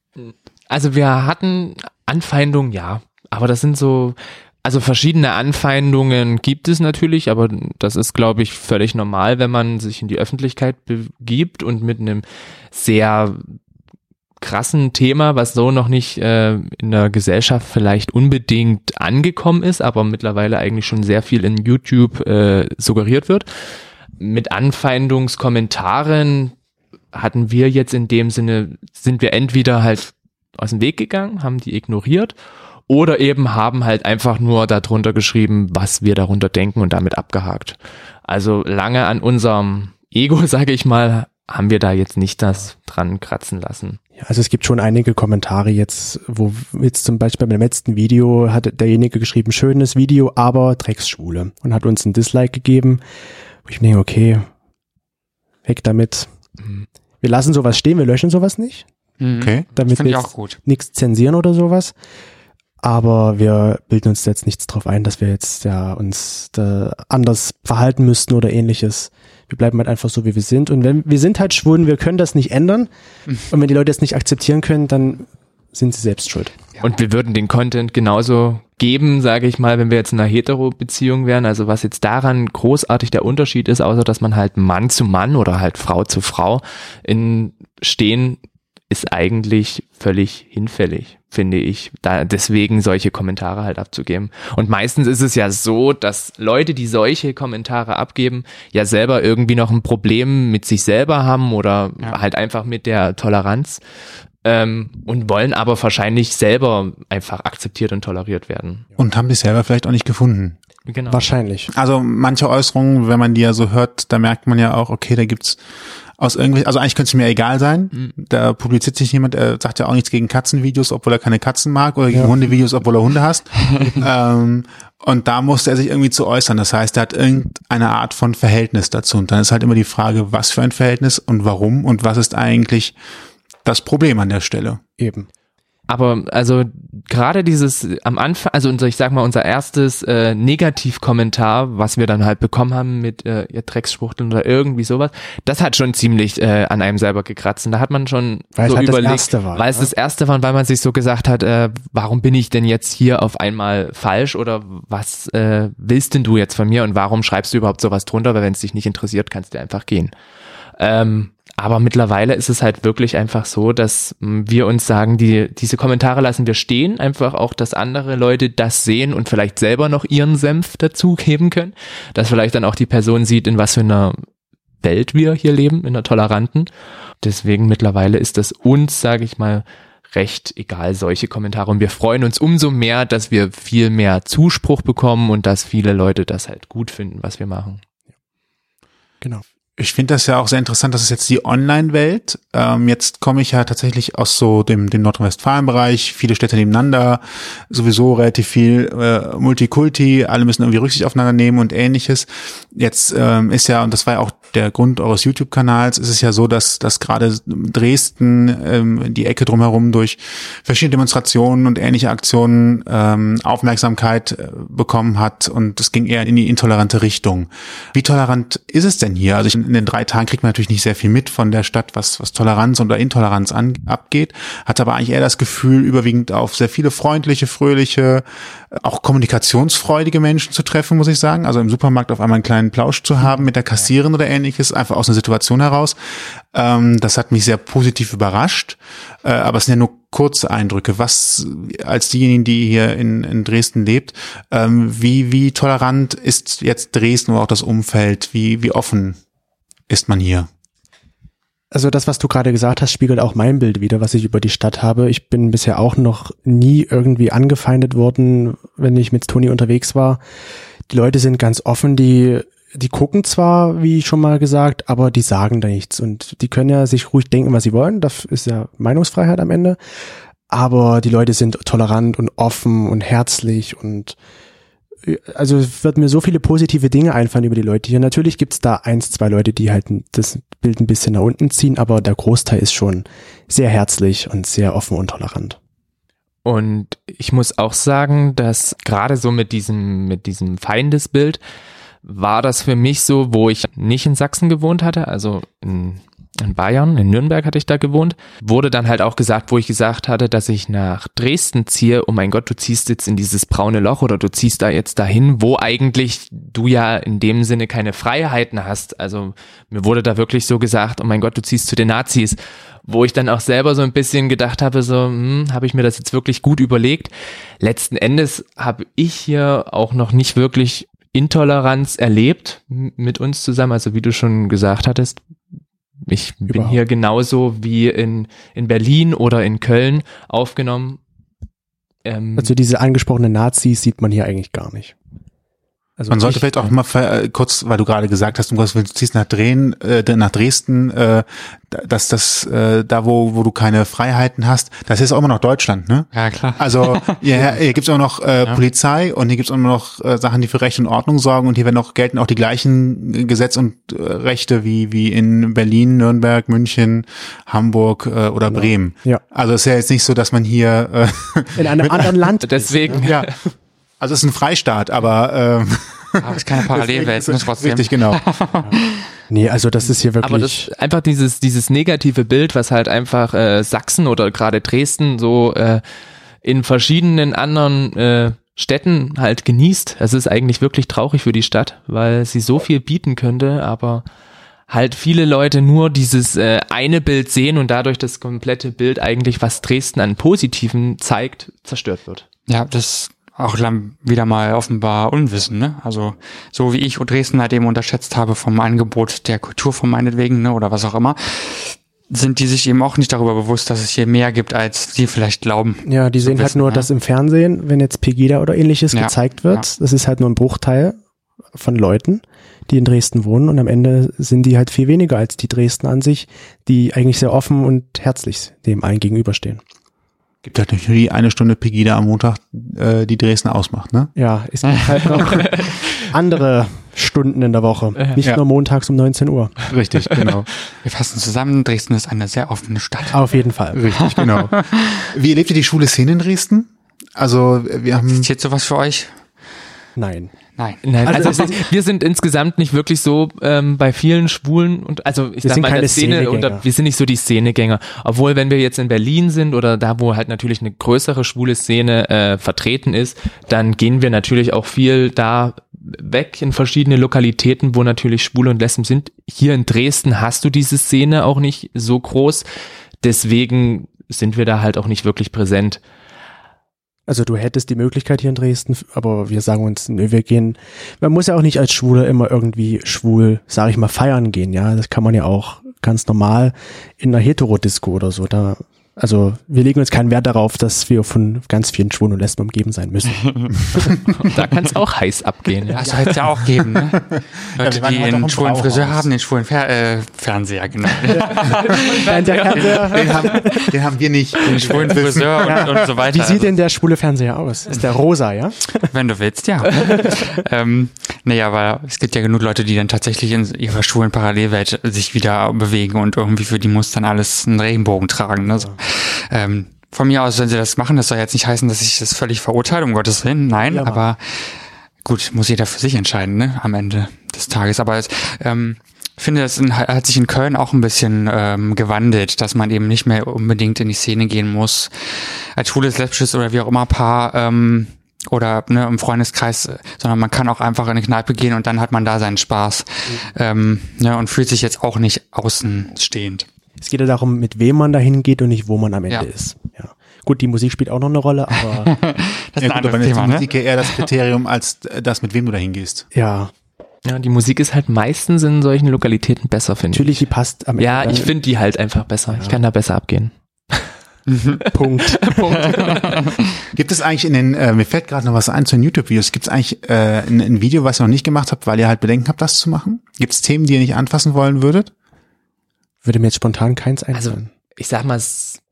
Also wir hatten Anfeindungen, ja, aber das sind so, also verschiedene Anfeindungen gibt es natürlich, aber das ist, glaube ich, völlig normal, wenn man sich in die Öffentlichkeit begibt und mit einem sehr krassen Thema, was so noch nicht äh, in der Gesellschaft vielleicht unbedingt angekommen ist, aber mittlerweile eigentlich schon sehr viel in YouTube äh, suggeriert wird. Mit Anfeindungskommentaren hatten wir jetzt in dem Sinne, sind wir entweder halt aus dem Weg gegangen, haben die ignoriert oder eben haben halt einfach nur darunter geschrieben, was wir darunter denken und damit abgehakt. Also lange an unserem Ego, sage ich mal, haben wir da jetzt nicht das dran kratzen lassen. Ja, also es gibt schon einige Kommentare jetzt, wo jetzt zum Beispiel beim letzten Video hat derjenige geschrieben, schönes Video, aber Drecksschwule und hat uns ein Dislike gegeben. Wo ich mir denke, okay, weg damit. Mhm. Wir lassen sowas stehen, wir löschen sowas nicht, Mhm. Okay. damit Finde wir ich auch jetzt gut. nichts zensieren oder sowas. Aber wir bilden uns jetzt nichts drauf ein, dass wir jetzt ja uns da anders verhalten müssten oder ähnliches. Wir bleiben halt einfach so, wie wir sind. Und wenn wir sind halt schwulen, wir können das nicht ändern. Und wenn die Leute das nicht akzeptieren können, dann sind sie selbst schuld. Und wir würden den Content genauso geben, sage ich mal, wenn wir jetzt in einer Hetero-Beziehung wären. Also was jetzt daran großartig der Unterschied ist, außer dass man halt Mann zu Mann oder halt Frau zu Frau in stehen, ist eigentlich völlig hinfällig, finde ich. Da deswegen solche Kommentare halt abzugeben. Und meistens ist es ja so, dass Leute, die solche Kommentare abgeben, ja selber irgendwie noch ein Problem mit sich selber haben oder Ja. halt einfach mit der Toleranz ähm, und wollen aber wahrscheinlich selber einfach akzeptiert und toleriert werden. Und haben sich selber vielleicht auch nicht gefunden. Genau. Wahrscheinlich. Also manche Äußerungen, wenn man die ja so hört, da merkt man ja auch, okay, da gibt's aus irgendwie, also eigentlich könnte es mir egal sein. Da publiziert sich niemand, er sagt ja auch nichts gegen Katzenvideos, obwohl er keine Katzen mag, oder gegen Ja. Hundevideos, obwohl er Hunde hasst. ähm, und da musste er sich irgendwie zu äußern. Das heißt, er hat irgendeine Art von Verhältnis dazu. Und dann ist halt immer die Frage, was für ein Verhältnis und warum und was ist eigentlich das Problem an der Stelle. Eben. Aber also gerade dieses am Anfang, also unser, ich sag mal, unser erstes äh, Negativkommentar, was wir dann halt bekommen haben mit äh, ihr Drecksschwuchteln oder irgendwie sowas, das hat schon ziemlich äh, an einem selber gekratzt. Und da hat man schon Weil es so halt das überlegt, Erste war, weil es ne? das erste war, und weil man sich so gesagt hat, äh, warum bin ich denn jetzt hier auf einmal falsch oder was äh, willst denn du jetzt von mir und warum schreibst du überhaupt sowas drunter? Weil wenn es dich nicht interessiert, kannst du einfach gehen. Ähm, aber mittlerweile ist es halt wirklich einfach so, dass wir uns sagen, die, diese Kommentare lassen wir stehen, einfach auch, dass andere Leute das sehen und vielleicht selber noch ihren Senf dazugeben können, dass vielleicht dann auch die Person sieht, in was für einer Welt wir hier leben, in einer toleranten. Deswegen mittlerweile ist das uns, sage ich mal, recht egal, solche Kommentare. Und wir freuen uns umso mehr, dass wir viel mehr Zuspruch bekommen und dass viele Leute das halt gut finden, was wir machen. Genau. Ich finde das ja auch sehr interessant, das ist jetzt die Online-Welt. Ähm, jetzt komme ich ja tatsächlich aus so dem, dem Nordrhein-Westfalen-Bereich, viele Städte nebeneinander, sowieso relativ viel äh, Multikulti, alle müssen irgendwie Rücksicht aufeinander nehmen und ähnliches. Jetzt ähm, ist ja, und das war ja auch der Grund eures YouTube-Kanals, ist es ja so, dass, dass gerade Dresden ähm, die Ecke drumherum durch verschiedene Demonstrationen und ähnliche Aktionen ähm, Aufmerksamkeit äh, bekommen hat und es ging eher in die intolerante Richtung. Wie tolerant ist es denn hier? Also ich, in den drei Tagen kriegt man natürlich nicht sehr viel mit von der Stadt, was, was Toleranz oder Intoleranz an, abgeht, hat aber eigentlich eher das Gefühl, überwiegend auf sehr viele freundliche, fröhliche, auch kommunikationsfreudige Menschen zu treffen, muss ich sagen. Also im Supermarkt auf einmal einen kleinen Plausch zu haben mit der Kassiererin oder ähnliches, einfach aus einer Situation heraus. Ähm, das hat mich sehr positiv überrascht. Äh, aber es sind ja nur kurze Eindrücke. Was als diejenigen, die hier in, in Dresden lebt, ähm, wie, wie tolerant ist jetzt Dresden oder auch das Umfeld? Wie, wie offen ist man hier? Also das, was du gerade gesagt hast, spiegelt auch mein Bild wieder, was ich über die Stadt habe. Ich bin bisher auch noch nie irgendwie angefeindet worden, wenn ich mit Toni unterwegs war. Die Leute sind ganz offen, die die gucken zwar, wie schon mal gesagt, aber die sagen da nichts und die können ja sich ruhig denken, was sie wollen. Das ist ja Meinungsfreiheit am Ende. Aber die Leute sind tolerant und offen und herzlich und also es wird mir so viele positive Dinge einfallen über die Leute hier. Natürlich gibt's da eins, zwei Leute, die halt das Bild ein bisschen nach unten ziehen, aber der Großteil ist schon sehr herzlich und sehr offen und tolerant. Und ich muss auch sagen, dass gerade so mit diesem, mit diesem Feindesbild war das für mich so, wo ich nicht in Sachsen gewohnt hatte, also in, in Bayern, in Nürnberg hatte ich da gewohnt, wurde dann halt auch gesagt, wo ich gesagt hatte, dass ich nach Dresden ziehe, oh mein Gott, du ziehst jetzt in dieses braune Loch oder du ziehst da jetzt dahin, wo eigentlich du ja in dem Sinne keine Freiheiten hast. Also mir wurde da wirklich so gesagt, oh mein Gott, du ziehst zu den Nazis wo ich dann auch selber so ein bisschen gedacht habe, so, hm, habe ich mir das jetzt wirklich gut überlegt. Letzten Endes habe ich hier auch noch nicht wirklich Intoleranz erlebt mit uns zusammen. Also wie du schon gesagt hattest, ich bin Überhaupt. hier genauso wie in, in Berlin oder in Köln aufgenommen. Ähm, Also diese angesprochenen Nazis sieht man hier eigentlich gar nicht. Also Man sollte ich- vielleicht auch mal ver- äh, kurz, weil du gerade gesagt hast, um Gottes Willen, du ziehst nach, Drehen, äh, nach Dresden, äh, dass das äh, da, wo, wo du keine Freiheiten hast, das ist auch immer noch Deutschland, ne? Ja, klar. Also hier, hier gibt's auch noch äh, Polizei und hier gibt's auch noch äh, Sachen, die für Recht und Ordnung sorgen und hier werden auch gelten auch die gleichen Gesetze und äh, Rechte wie wie in Berlin, Nürnberg, München, Hamburg äh, oder Bremen. Ja. Also es ist ja jetzt nicht so, dass man hier äh, in einem anderen Land. deswegen, ja, also es ist ein Freistaat, aber ähm, Aber es ist keine Parallelwelt, ne, trotzdem. richtig genau. Nee, also das ist hier aber wirklich. das einfach dieses dieses negative Bild, was halt einfach äh, Sachsen oder gerade Dresden so äh, in verschiedenen anderen äh, Städten halt genießt. Es ist eigentlich wirklich traurig für die Stadt, weil sie so viel bieten könnte, aber halt viele Leute nur dieses äh, eine Bild sehen und dadurch das komplette Bild eigentlich, was Dresden an Positiven zeigt, zerstört wird. Ja, das auch wieder mal offenbar Unwissen, ne? Also so wie ich Dresden halt eben unterschätzt habe vom Angebot der Kultur von meinetwegen, ne, oder was auch immer, sind die sich eben auch nicht darüber bewusst, dass es hier mehr gibt, als sie vielleicht glauben. Ja, die sehen halt wissen, nur ja. das im Fernsehen, wenn jetzt Pegida oder ähnliches Ja, gezeigt wird. Das ist halt nur ein Bruchteil von Leuten, die in Dresden wohnen und am Ende sind die halt viel weniger als die Dresden an sich, die eigentlich sehr offen und herzlich dem allen gegenüberstehen. Gibt halt nicht nur die eine Stunde Pegida am Montag, äh, die Dresden ausmacht, ne? Ja, es gibt halt noch andere Stunden in der Woche, nicht Ja. nur montags um 19 Uhr. Richtig, genau. Wir fassen zusammen, Dresden ist eine sehr offene Stadt. Auf jeden Fall. Richtig, genau. Wie erlebt ihr die schwule Szene in Dresden? Also wir haben Ist jetzt sowas für euch? Nein. Nein. Nein, Also also, wir sind insgesamt nicht wirklich so ähm, bei vielen Schwulen und also ich Wir sag sind mal in keine der Szene oder wir sind nicht so die Szenegänger. Obwohl, wenn wir jetzt in Berlin sind oder da, wo halt natürlich eine größere schwule Szene äh, vertreten ist, dann gehen wir natürlich auch viel da weg in verschiedene Lokalitäten, wo natürlich Schwule und Lesben sind. Hier in Dresden hast du diese Szene auch nicht so groß. Deswegen sind wir da halt auch nicht wirklich präsent. Also du hättest die Möglichkeit hier in Dresden, aber wir sagen uns, nö, wir gehen, man muss ja auch nicht als Schwule immer irgendwie schwul, sag ich mal, feiern gehen, ja, das kann man ja auch ganz normal in einer Heterodisco oder so, da, also wir legen uns keinen Wert darauf, dass wir von ganz vielen Schwulen und Lesben umgeben sein müssen. Da kann es auch heiß abgehen. Ja. Das soll es ja auch geben, ne? Leute, wir waren die einen schwulen Friseur Brauhaus. haben, den schwulen Fer äh, Fernseher, genau. Nein, der Fernseher, den, haben, den haben wir nicht. Den schwulen Friseur und, und so weiter. wie sieht denn der schwule Fernseher aus? Ist der rosa, ja? Wenn du willst, ja. ähm, nee, aber es gibt ja genug Leute, die dann tatsächlich in ihrer schwulen Parallelwelt sich wieder bewegen und irgendwie für die muss dann alles einen Regenbogen tragen. Ne? So. Ähm, von mir aus, wenn sie das machen, das soll jetzt nicht heißen, dass ich das völlig verurteile, um Gottes Willen. Nein, Ja, aber gut, muss jeder für sich entscheiden, ne, am Ende des Tages. Aber es, ähm, ich finde, das in, hat sich in Köln auch ein bisschen ähm, gewandelt, dass man eben nicht mehr unbedingt in die Szene gehen muss, als schwules, lesbisches oder wie auch immer Paar ähm, oder ne, im Freundeskreis, sondern man kann auch einfach in eine Kneipe gehen und dann hat man da seinen Spaß ähm, ne, und fühlt sich jetzt auch nicht außenstehend. Es geht ja darum, mit wem man dahin geht und nicht, wo man am Ende Ja. ist. Ja. Gut, die Musik spielt auch noch eine Rolle, aber Das Ja, ist ein gut, aber ist Thema, die ne? Musik ja eher das Kriterium als das, mit wem du dahin gehst. ja, Ja, die Musik ist halt meistens in solchen Lokalitäten besser, finde ich. natürlich, die passt am Ja, Ende. ich finde die halt einfach besser. Ich kann da besser abgehen. Punkt. Gibt es eigentlich in den, äh, mir fällt gerade noch was ein zu den YouTube-Videos, gibt es eigentlich äh, ein, ein Video, was ihr noch nicht gemacht habt, weil ihr halt Bedenken habt, das zu machen? Gibt es Themen, die ihr nicht anfassen wollen würdet? Würde mir jetzt spontan keins Also, einfallen. ich sag mal,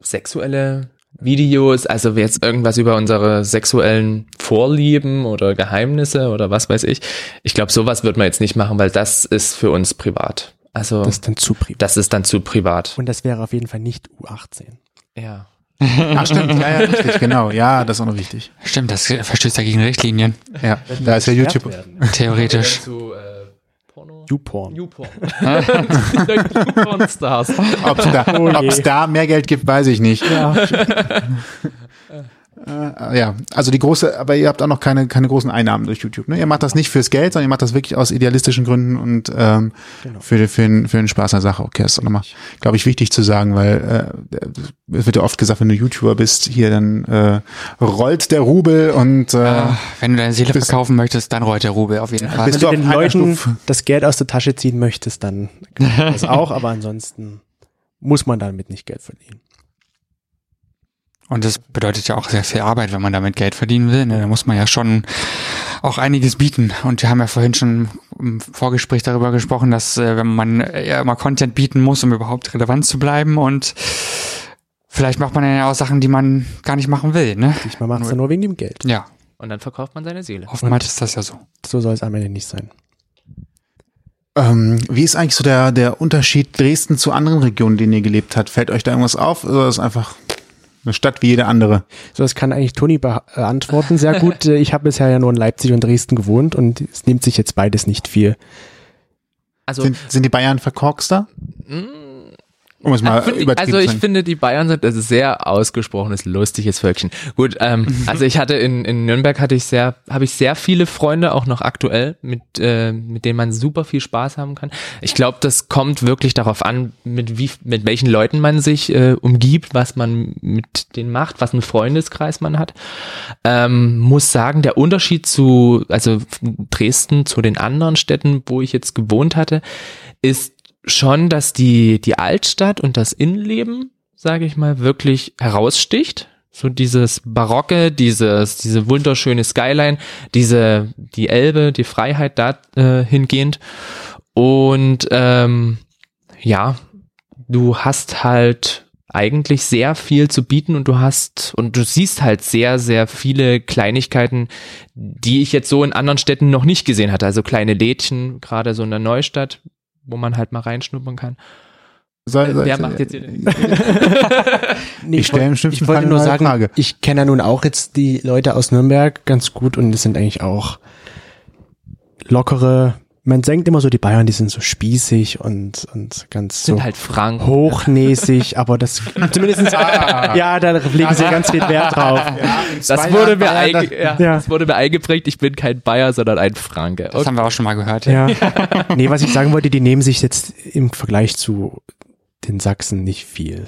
sexuelle Videos, also jetzt irgendwas über unsere sexuellen Vorlieben oder Geheimnisse oder was weiß ich. Ich glaube, sowas wird man jetzt nicht machen, weil das ist für uns privat. Also, das ist dann zu privat. das ist dann zu privat. Und das wäre auf jeden Fall nicht U18. Ja. Ach stimmt, ja, ja, richtig, genau. Ja, das ist auch noch wichtig. Stimmt, das verstößt ja gegen Richtlinien, Ja, da ist ja YouTube. theoretisch. Zu, äh, Porno? YouPorn. Newporn. Newporn-Stars. Ob es da, Oh da mehr Geld gibt, weiß ich nicht. Ja. Äh, ja, also die große, aber ihr habt auch noch keine, keine großen Einnahmen durch YouTube. Ne? Ihr macht das nicht fürs Geld, sondern ihr macht das wirklich aus idealistischen Gründen und ähm, Genau. für, für, den, für den Spaß der Sache. Okay, ist auch nochmal, glaube ich, wichtig zu sagen, weil äh, es wird ja oft gesagt, wenn du YouTuber bist, hier dann äh, rollt der Rubel und äh, Ah, wenn du deine Seele bist- verkaufen möchtest, dann rollt der Rubel auf jeden Fall. bist Wenn du den Leuten Stufe. das Geld aus der Tasche ziehen möchtest, dann kann man das auch, aber ansonsten muss man damit nicht Geld verdienen. Und das bedeutet ja auch sehr viel Arbeit, wenn man damit Geld verdienen will. Ne? Da muss man ja schon auch einiges bieten. Und wir haben ja vorhin schon im Vorgespräch darüber gesprochen, dass äh, wenn man ja immer Content bieten muss, um überhaupt relevant zu bleiben und vielleicht macht man ja auch Sachen, die man gar nicht machen will. Ne? Manchmal macht es ja nur wegen dem Geld. Ja, Und dann verkauft man seine Seele. oftmals ist das ja so. So soll es am Ende nicht sein. Ähm, wie ist eigentlich so der, der Unterschied Dresden zu anderen Regionen, in denen ihr gelebt habt? Fällt euch da irgendwas auf oder ist es einfach eine Stadt wie jede andere? So, das kann eigentlich Toni beantworten. Sehr gut. Äh, Ich habe bisher ja nur in Leipzig und Dresden gewohnt und es nimmt sich jetzt beides nicht viel. Also, Sind, sind die Bayern verkorkster? Um es mal übertrieben also zu ich sagen. finde, die Bayern sind also sehr ausgesprochenes, lustiges Völkchen. Gut, ähm, also ich hatte in, in Nürnberg hatte ich sehr, habe ich sehr viele Freunde, auch noch aktuell, mit, äh, mit denen man super viel Spaß haben kann. Ich glaube, das kommt wirklich darauf an, mit wie, mit welchen Leuten man sich äh, umgibt, was man mit denen macht, was einen Freundeskreis man hat. Ähm, muss sagen, der Unterschied zu, also Dresden zu den anderen Städten, wo ich jetzt gewohnt hatte, ist schon, dass die, die Altstadt und das Innenleben, sage ich mal, wirklich heraussticht. So dieses Barocke, dieses, diese wunderschöne Skyline, diese, die Elbe, die Freiheit da äh, hingehend. Und ähm, ja, du hast halt eigentlich sehr viel zu bieten und du hast und du siehst halt sehr, sehr viele Kleinigkeiten, die ich jetzt so in anderen Städten noch nicht gesehen hatte. Also kleine Lädchen, gerade so in der Neustadt, wo man halt mal reinschnuppern kann. Soll- soll- Wer macht jetzt hier den Nee, Ich stelle im ich wollte Fall nur eine sagen, Frage. ich kenne ja nun auch jetzt die Leute aus Nürnberg ganz gut und es sind eigentlich auch lockere, man denkt immer so, die Bayern, die sind so spießig und, und ganz sind so halt Franken. hochnäsig, aber das zumindest ja, da legen sie ganz viel Wert drauf. Das wurde, mir Bayern, einge ja, Ja. das wurde mir eingeprägt, ich bin kein Bayer, sondern ein Franke. Das Okay. haben wir auch schon mal gehört. Ja. Nee, was ich sagen wollte, die nehmen sich jetzt im Vergleich zu den Sachsen nicht viel.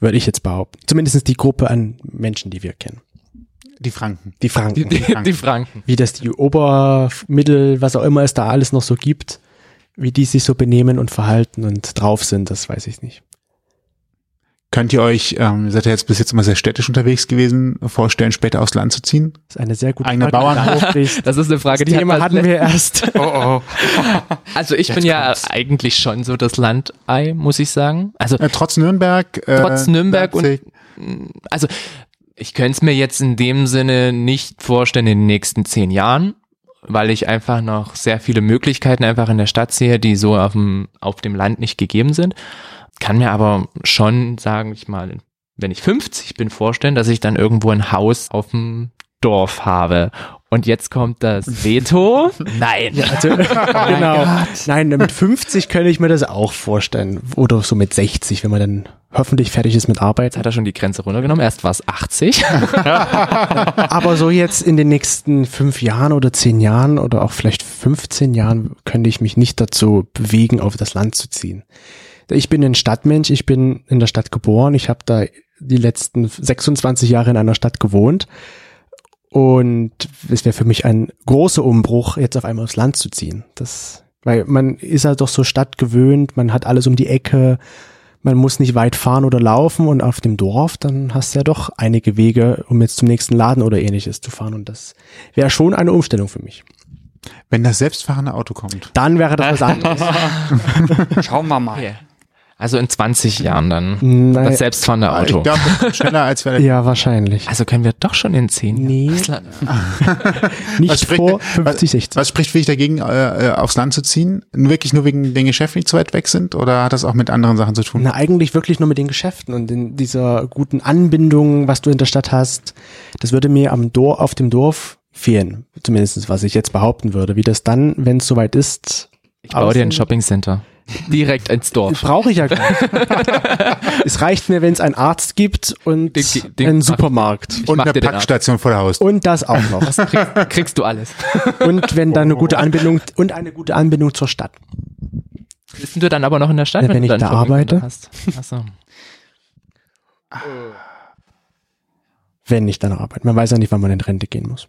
Würde ich jetzt behaupten. Zumindest die Gruppe an Menschen, die wir kennen. Die Franken. Die Die, Franken. die, die Franken. wie das die Ober-, Mittel-, was auch immer es da alles noch so gibt, wie die sich so benehmen und verhalten und drauf sind, das weiß ich nicht. Könnt ihr euch, ähm, ihr seid ja jetzt bis jetzt immer sehr städtisch unterwegs gewesen, vorstellen, später aufs Land zu ziehen? Das ist eine sehr gute Eigene Frage, die aufbrichst. Das ist eine Frage, Das die Thema hat hatten wir erst. Oh, oh. Also ich bin ja eigentlich schon so das Landei, muss ich sagen. Also Äh, trotz Nürnberg. Äh, Trotz Nürnberg und- Leipzig. also ich könnte es mir jetzt in dem Sinne nicht vorstellen in den nächsten zehn Jahren, weil ich einfach noch sehr viele Möglichkeiten einfach in der Stadt sehe, die so auf dem, auf dem Land nicht gegeben sind. Kann mir aber schon, sagen ich mal, wenn ich 50 bin, vorstellen, dass ich dann irgendwo ein Haus auf dem Dorf habe. Und jetzt kommt das Veto. Nein. Also, genau. Nein, mit 50 könnte ich mir das auch vorstellen. Oder so mit 60, wenn man dann hoffentlich fertig ist mit Arbeit. Jetzt hat er schon die Grenze runtergenommen. Erst war es 80. Aber so jetzt in den nächsten fünf Jahren oder zehn Jahren oder auch vielleicht 15 Jahren könnte ich mich nicht dazu bewegen, auf das Land zu ziehen. Ich bin ein Stadtmensch, ich bin in der Stadt geboren, ich habe da die letzten 26 Jahre in einer Stadt gewohnt und es wäre für mich ein großer Umbruch, jetzt auf einmal aufs Land zu ziehen. Das, weil man ist halt doch so stadtgewöhnt, man hat alles um die Ecke, man muss nicht weit fahren oder laufen und auf dem Dorf, dann hast du ja doch einige Wege, um jetzt zum nächsten Laden oder ähnliches zu fahren und das wäre schon eine Umstellung für mich. Wenn das selbstfahrende Auto kommt. Dann wäre das was anderes. Schauen wir mal. Also in 20 Jahren dann. Nein, Das selbstfahrende Auto. Ich glaube, schneller als wir. ja, wahrscheinlich. Also können wir doch schon in 10 Nee. Jahren. Nicht was spricht- vor 50, 60. Was spricht für dich dagegen, äh, äh, aufs Land zu ziehen? Wirklich nur wegen den Geschäften, die zu weit weg sind? Oder hat das auch mit anderen Sachen zu tun? Na, eigentlich wirklich nur mit den Geschäften und in dieser guten Anbindung, was du in der Stadt hast. Das würde mir am Dorf, auf dem Dorf fehlen. Zumindest was ich jetzt behaupten würde. Wie das dann, wenn es soweit ist. Ich baue dir ein Shopping Center. Direkt ins Dorf. Brauche ich ja gar nicht. es reicht mir, wenn es einen Arzt gibt und Den- den- einen Supermarkt. Und eine Packstation vor der Haustür. Und das auch noch. Das kriegst, kriegst du alles. Und wenn dann eine gute Anbindung und eine gute Anbindung zur Stadt. Bist du dann aber noch in der Stadt, Ja, wenn du ich dann da arbeite. Hast? Achso. Wenn ich dann arbeite. Man weiß ja nicht, wann man in Rente gehen muss.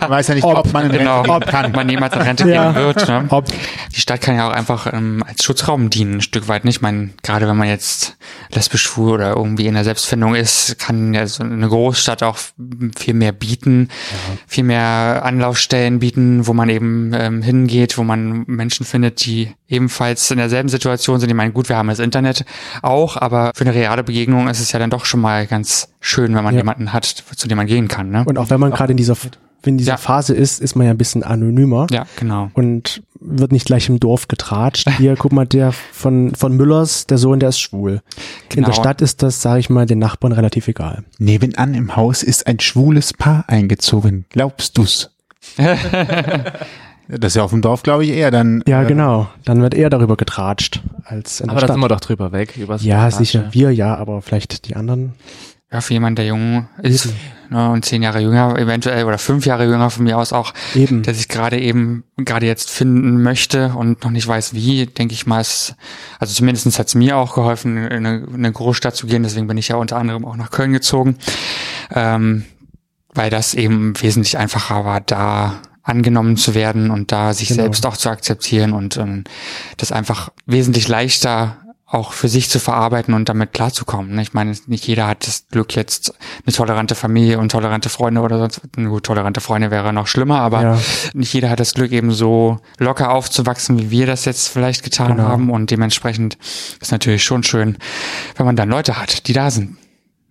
Man weiß ja nicht, ob, man in Genau, Rente ob gehen kann. man jemals in Rente Ja. gehen wird. Ne? Ob, Die Stadt kann ja auch einfach ähm, als Schutzraum dienen, ein Stück weit nicht. Ich meine, gerade wenn man jetzt lesbisch schwul oder irgendwie in der Selbstfindung ist, kann ja so eine Großstadt auch viel mehr bieten, viel mehr Anlaufstellen bieten, wo man eben ähm, hingeht, wo man Menschen findet, die ebenfalls in derselben Situation sind. Ich meine, gut, wir haben das Internet auch, aber für eine reale Begegnung ist es ja dann doch schon mal ganz schön, wenn man Ja. jemanden hat, zu dem man gehen kann. Ne? und auch wenn man gerade in dieser, wenn diese Ja. Phase ist, ist man ja ein bisschen anonymer. ja, genau. Und wird nicht gleich im Dorf getratscht. Hier, guck mal, der von, von Müllers, der Sohn, der ist schwul. In der Genau. Stadt ist das, sage ich mal, den Nachbarn relativ egal. Nebenan im Haus ist ein schwules Paar eingezogen. Glaubst du's? das ist ja auf dem Dorf, glaube ich, eher dann. Ja, äh, genau. Dann wird eher darüber getratscht als in Aber der da sind wir Stadt. doch drüber weg. Ja, Ratsche. sicher. Wir ja, aber vielleicht die anderen. Ja, für jemanden, der jung ist ne, und zehn Jahre jünger eventuell oder fünf Jahre jünger von mir aus auch, Eben. der sich gerade eben gerade jetzt finden möchte und noch nicht weiß wie, denke ich mal, ist, also zumindest hat es mir auch geholfen, in eine, in eine Großstadt zu gehen. Deswegen bin ich ja unter anderem auch nach Köln gezogen, ähm, weil das eben wesentlich einfacher war, da angenommen zu werden und da sich Genau. selbst auch zu akzeptieren und ähm, das einfach wesentlich leichter auch für sich zu verarbeiten und damit klarzukommen. ne? Ich meine, nicht jeder hat das Glück, jetzt eine tolerante Familie und tolerante Freunde oder sonst, gut, tolerante Freunde wäre noch schlimmer, aber Ja. nicht jeder hat das Glück, eben so locker aufzuwachsen, wie wir das jetzt vielleicht getan Genau. haben. Und dementsprechend ist natürlich schon schön, wenn man dann Leute hat, die da sind.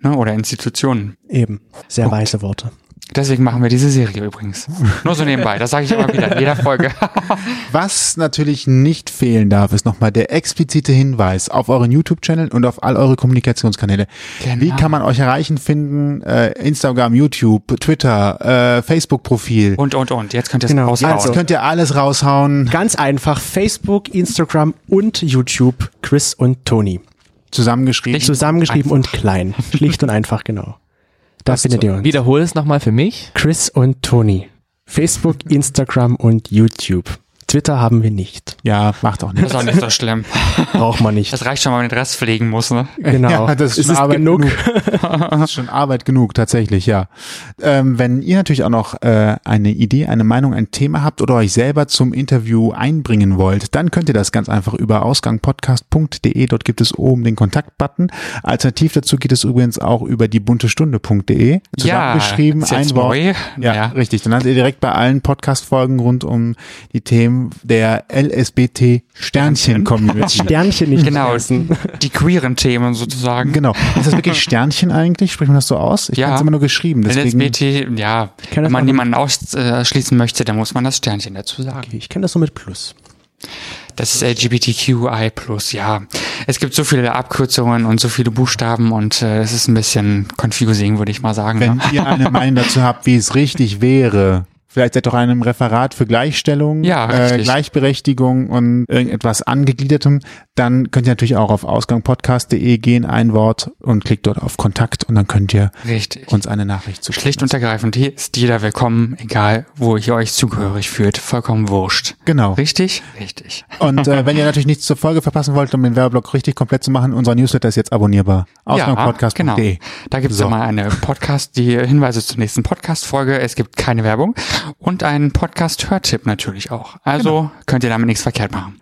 Ne? Oder Institutionen. Eben. Sehr weise Worte. Deswegen machen wir diese Serie übrigens. Nur so nebenbei, das sage ich immer wieder in jeder Folge. Was natürlich nicht fehlen darf, ist nochmal der explizite Hinweis auf euren YouTube-Channel und auf all eure Kommunikationskanäle. Genau. Wie kann man euch erreichen, finden? Äh, Instagram, YouTube, Twitter, äh, Facebook-Profil. und, und, und. Jetzt könnt ihr es Genau, raushauen. Jetzt könnt ihr alles raushauen. Ganz einfach. Facebook, Instagram und YouTube. Chris und Tony. Zusammengeschrieben. Nicht- Zusammengeschrieben und klein. Schlicht und einfach, genau. Da findet ihr uns. Wiederhole es nochmal für mich. Chris und Tony. Facebook, Instagram und YouTube. Twitter haben wir nicht. Ja, macht auch Das nichts. ist auch nicht so schlimm. Braucht man nicht. Das reicht schon, wenn man den Rest pflegen muss, ne? Genau. Ja, das ist, es schon ist Arbeit genug. Das ist schon Arbeit genug, tatsächlich, ja. Ähm, wenn ihr natürlich auch noch äh, eine Idee, eine Meinung, ein Thema habt oder euch selber zum Interview einbringen wollt, dann könnt ihr das ganz einfach über ausgangpodcast.de. Dort gibt es oben den Kontaktbutton. Alternativ dazu geht es übrigens auch über die buntestunde.de. Zusammengeschrieben, ist jetzt ein Wort. Ja, Ja. richtig. Dann habt ihr direkt bei allen Podcast-Folgen rund um die Themen der LSBT-Sternchen-Community. Sternchen nicht Genau, die queeren Themen sozusagen. Genau. Ist das wirklich Sternchen eigentlich? Spricht man das so aus? Ich Ja. habe es immer nur geschrieben. Deswegen, LSBT, ja, wenn man niemanden ausschließen möchte, dann muss man das Sternchen dazu sagen. Okay, ich kenne das so mit Plus. Das ist LGBTQI+, ja. Es gibt so viele Abkürzungen und so viele Buchstaben und äh, es ist ein bisschen confusing, würde ich mal sagen. wenn Ne? ihr eine Meinung dazu habt, wie es richtig wäre, vielleicht auch in einem Referat für Gleichstellung, Ja, äh. Gleichberechtigung und irgendetwas angegliedertem, dann könnt ihr natürlich auch auf ausgangpodcast.de gehen, ein Wort und klickt dort auf Kontakt und dann könnt ihr Richtig. uns eine Nachricht zukommen. Schlicht und ergreifend, hier ist jeder willkommen, egal wo ihr euch zugehörig fühlt, vollkommen wurscht. Genau. Richtig? Richtig. Und äh, wenn ihr natürlich nichts zur Folge verpassen wollt, um den Werbeblock richtig komplett zu machen, unser Newsletter ist jetzt abonnierbar. Ausgangpodcast.de. genau. Da gibt es So. immer eine Podcast, die Hinweise zur nächsten Podcast-Folge. Es gibt keine Werbung und einen Podcast-Hörtipp natürlich auch. Also Genau. könnt ihr damit nichts verkehrt machen.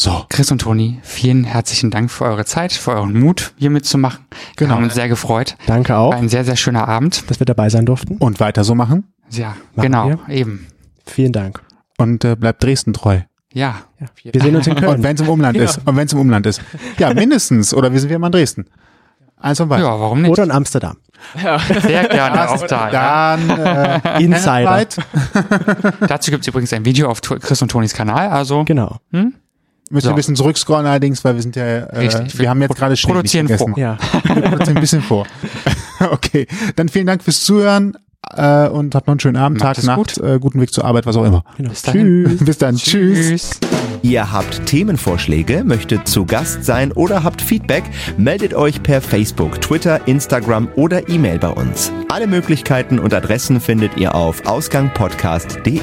So. Chris und Toni, vielen herzlichen Dank für eure Zeit, für euren Mut, hier mitzumachen. Wir Genau. haben uns sehr gefreut. Danke auch, War ein sehr, sehr schöner Abend. dass wir dabei sein durften. Und weiter so machen. Ja, Machen genau, wir. eben. Vielen Dank. Und äh, bleibt Dresden treu. Ja, Wir sehen uns in Und Köln. wenn es im Umland ist. Und wenn es im Umland ist. Ja, mindestens. Oder wir sind wir immer in Dresden. Eins und weiter. ja, warum nicht? Oder in Amsterdam. Sehr gerne auch da. Ja. Dann äh, Insider. Weit. Dazu gibt es übrigens ein Video auf Chris und Tonis Kanal. Also Genau. Müssen wir So. ein bisschen zurückscrollen allerdings, weil wir sind ja, äh, Richtig, wir haben jetzt gerade nicht produzieren vor. Ja. Wir produzieren ein bisschen vor. okay, dann vielen Dank fürs Zuhören äh, und habt noch einen schönen Abend, Macht Tag, Nacht, gut. Äh, guten Weg zur Arbeit, was auch immer. genau. Bis. Tschüss. Bis dann, tschüss. tschüss. Ihr habt Themenvorschläge, möchtet zu Gast sein oder habt Feedback, meldet euch per Facebook, Twitter, Instagram oder E-Mail bei uns. Alle Möglichkeiten und Adressen findet ihr auf ausgangpodcast.de.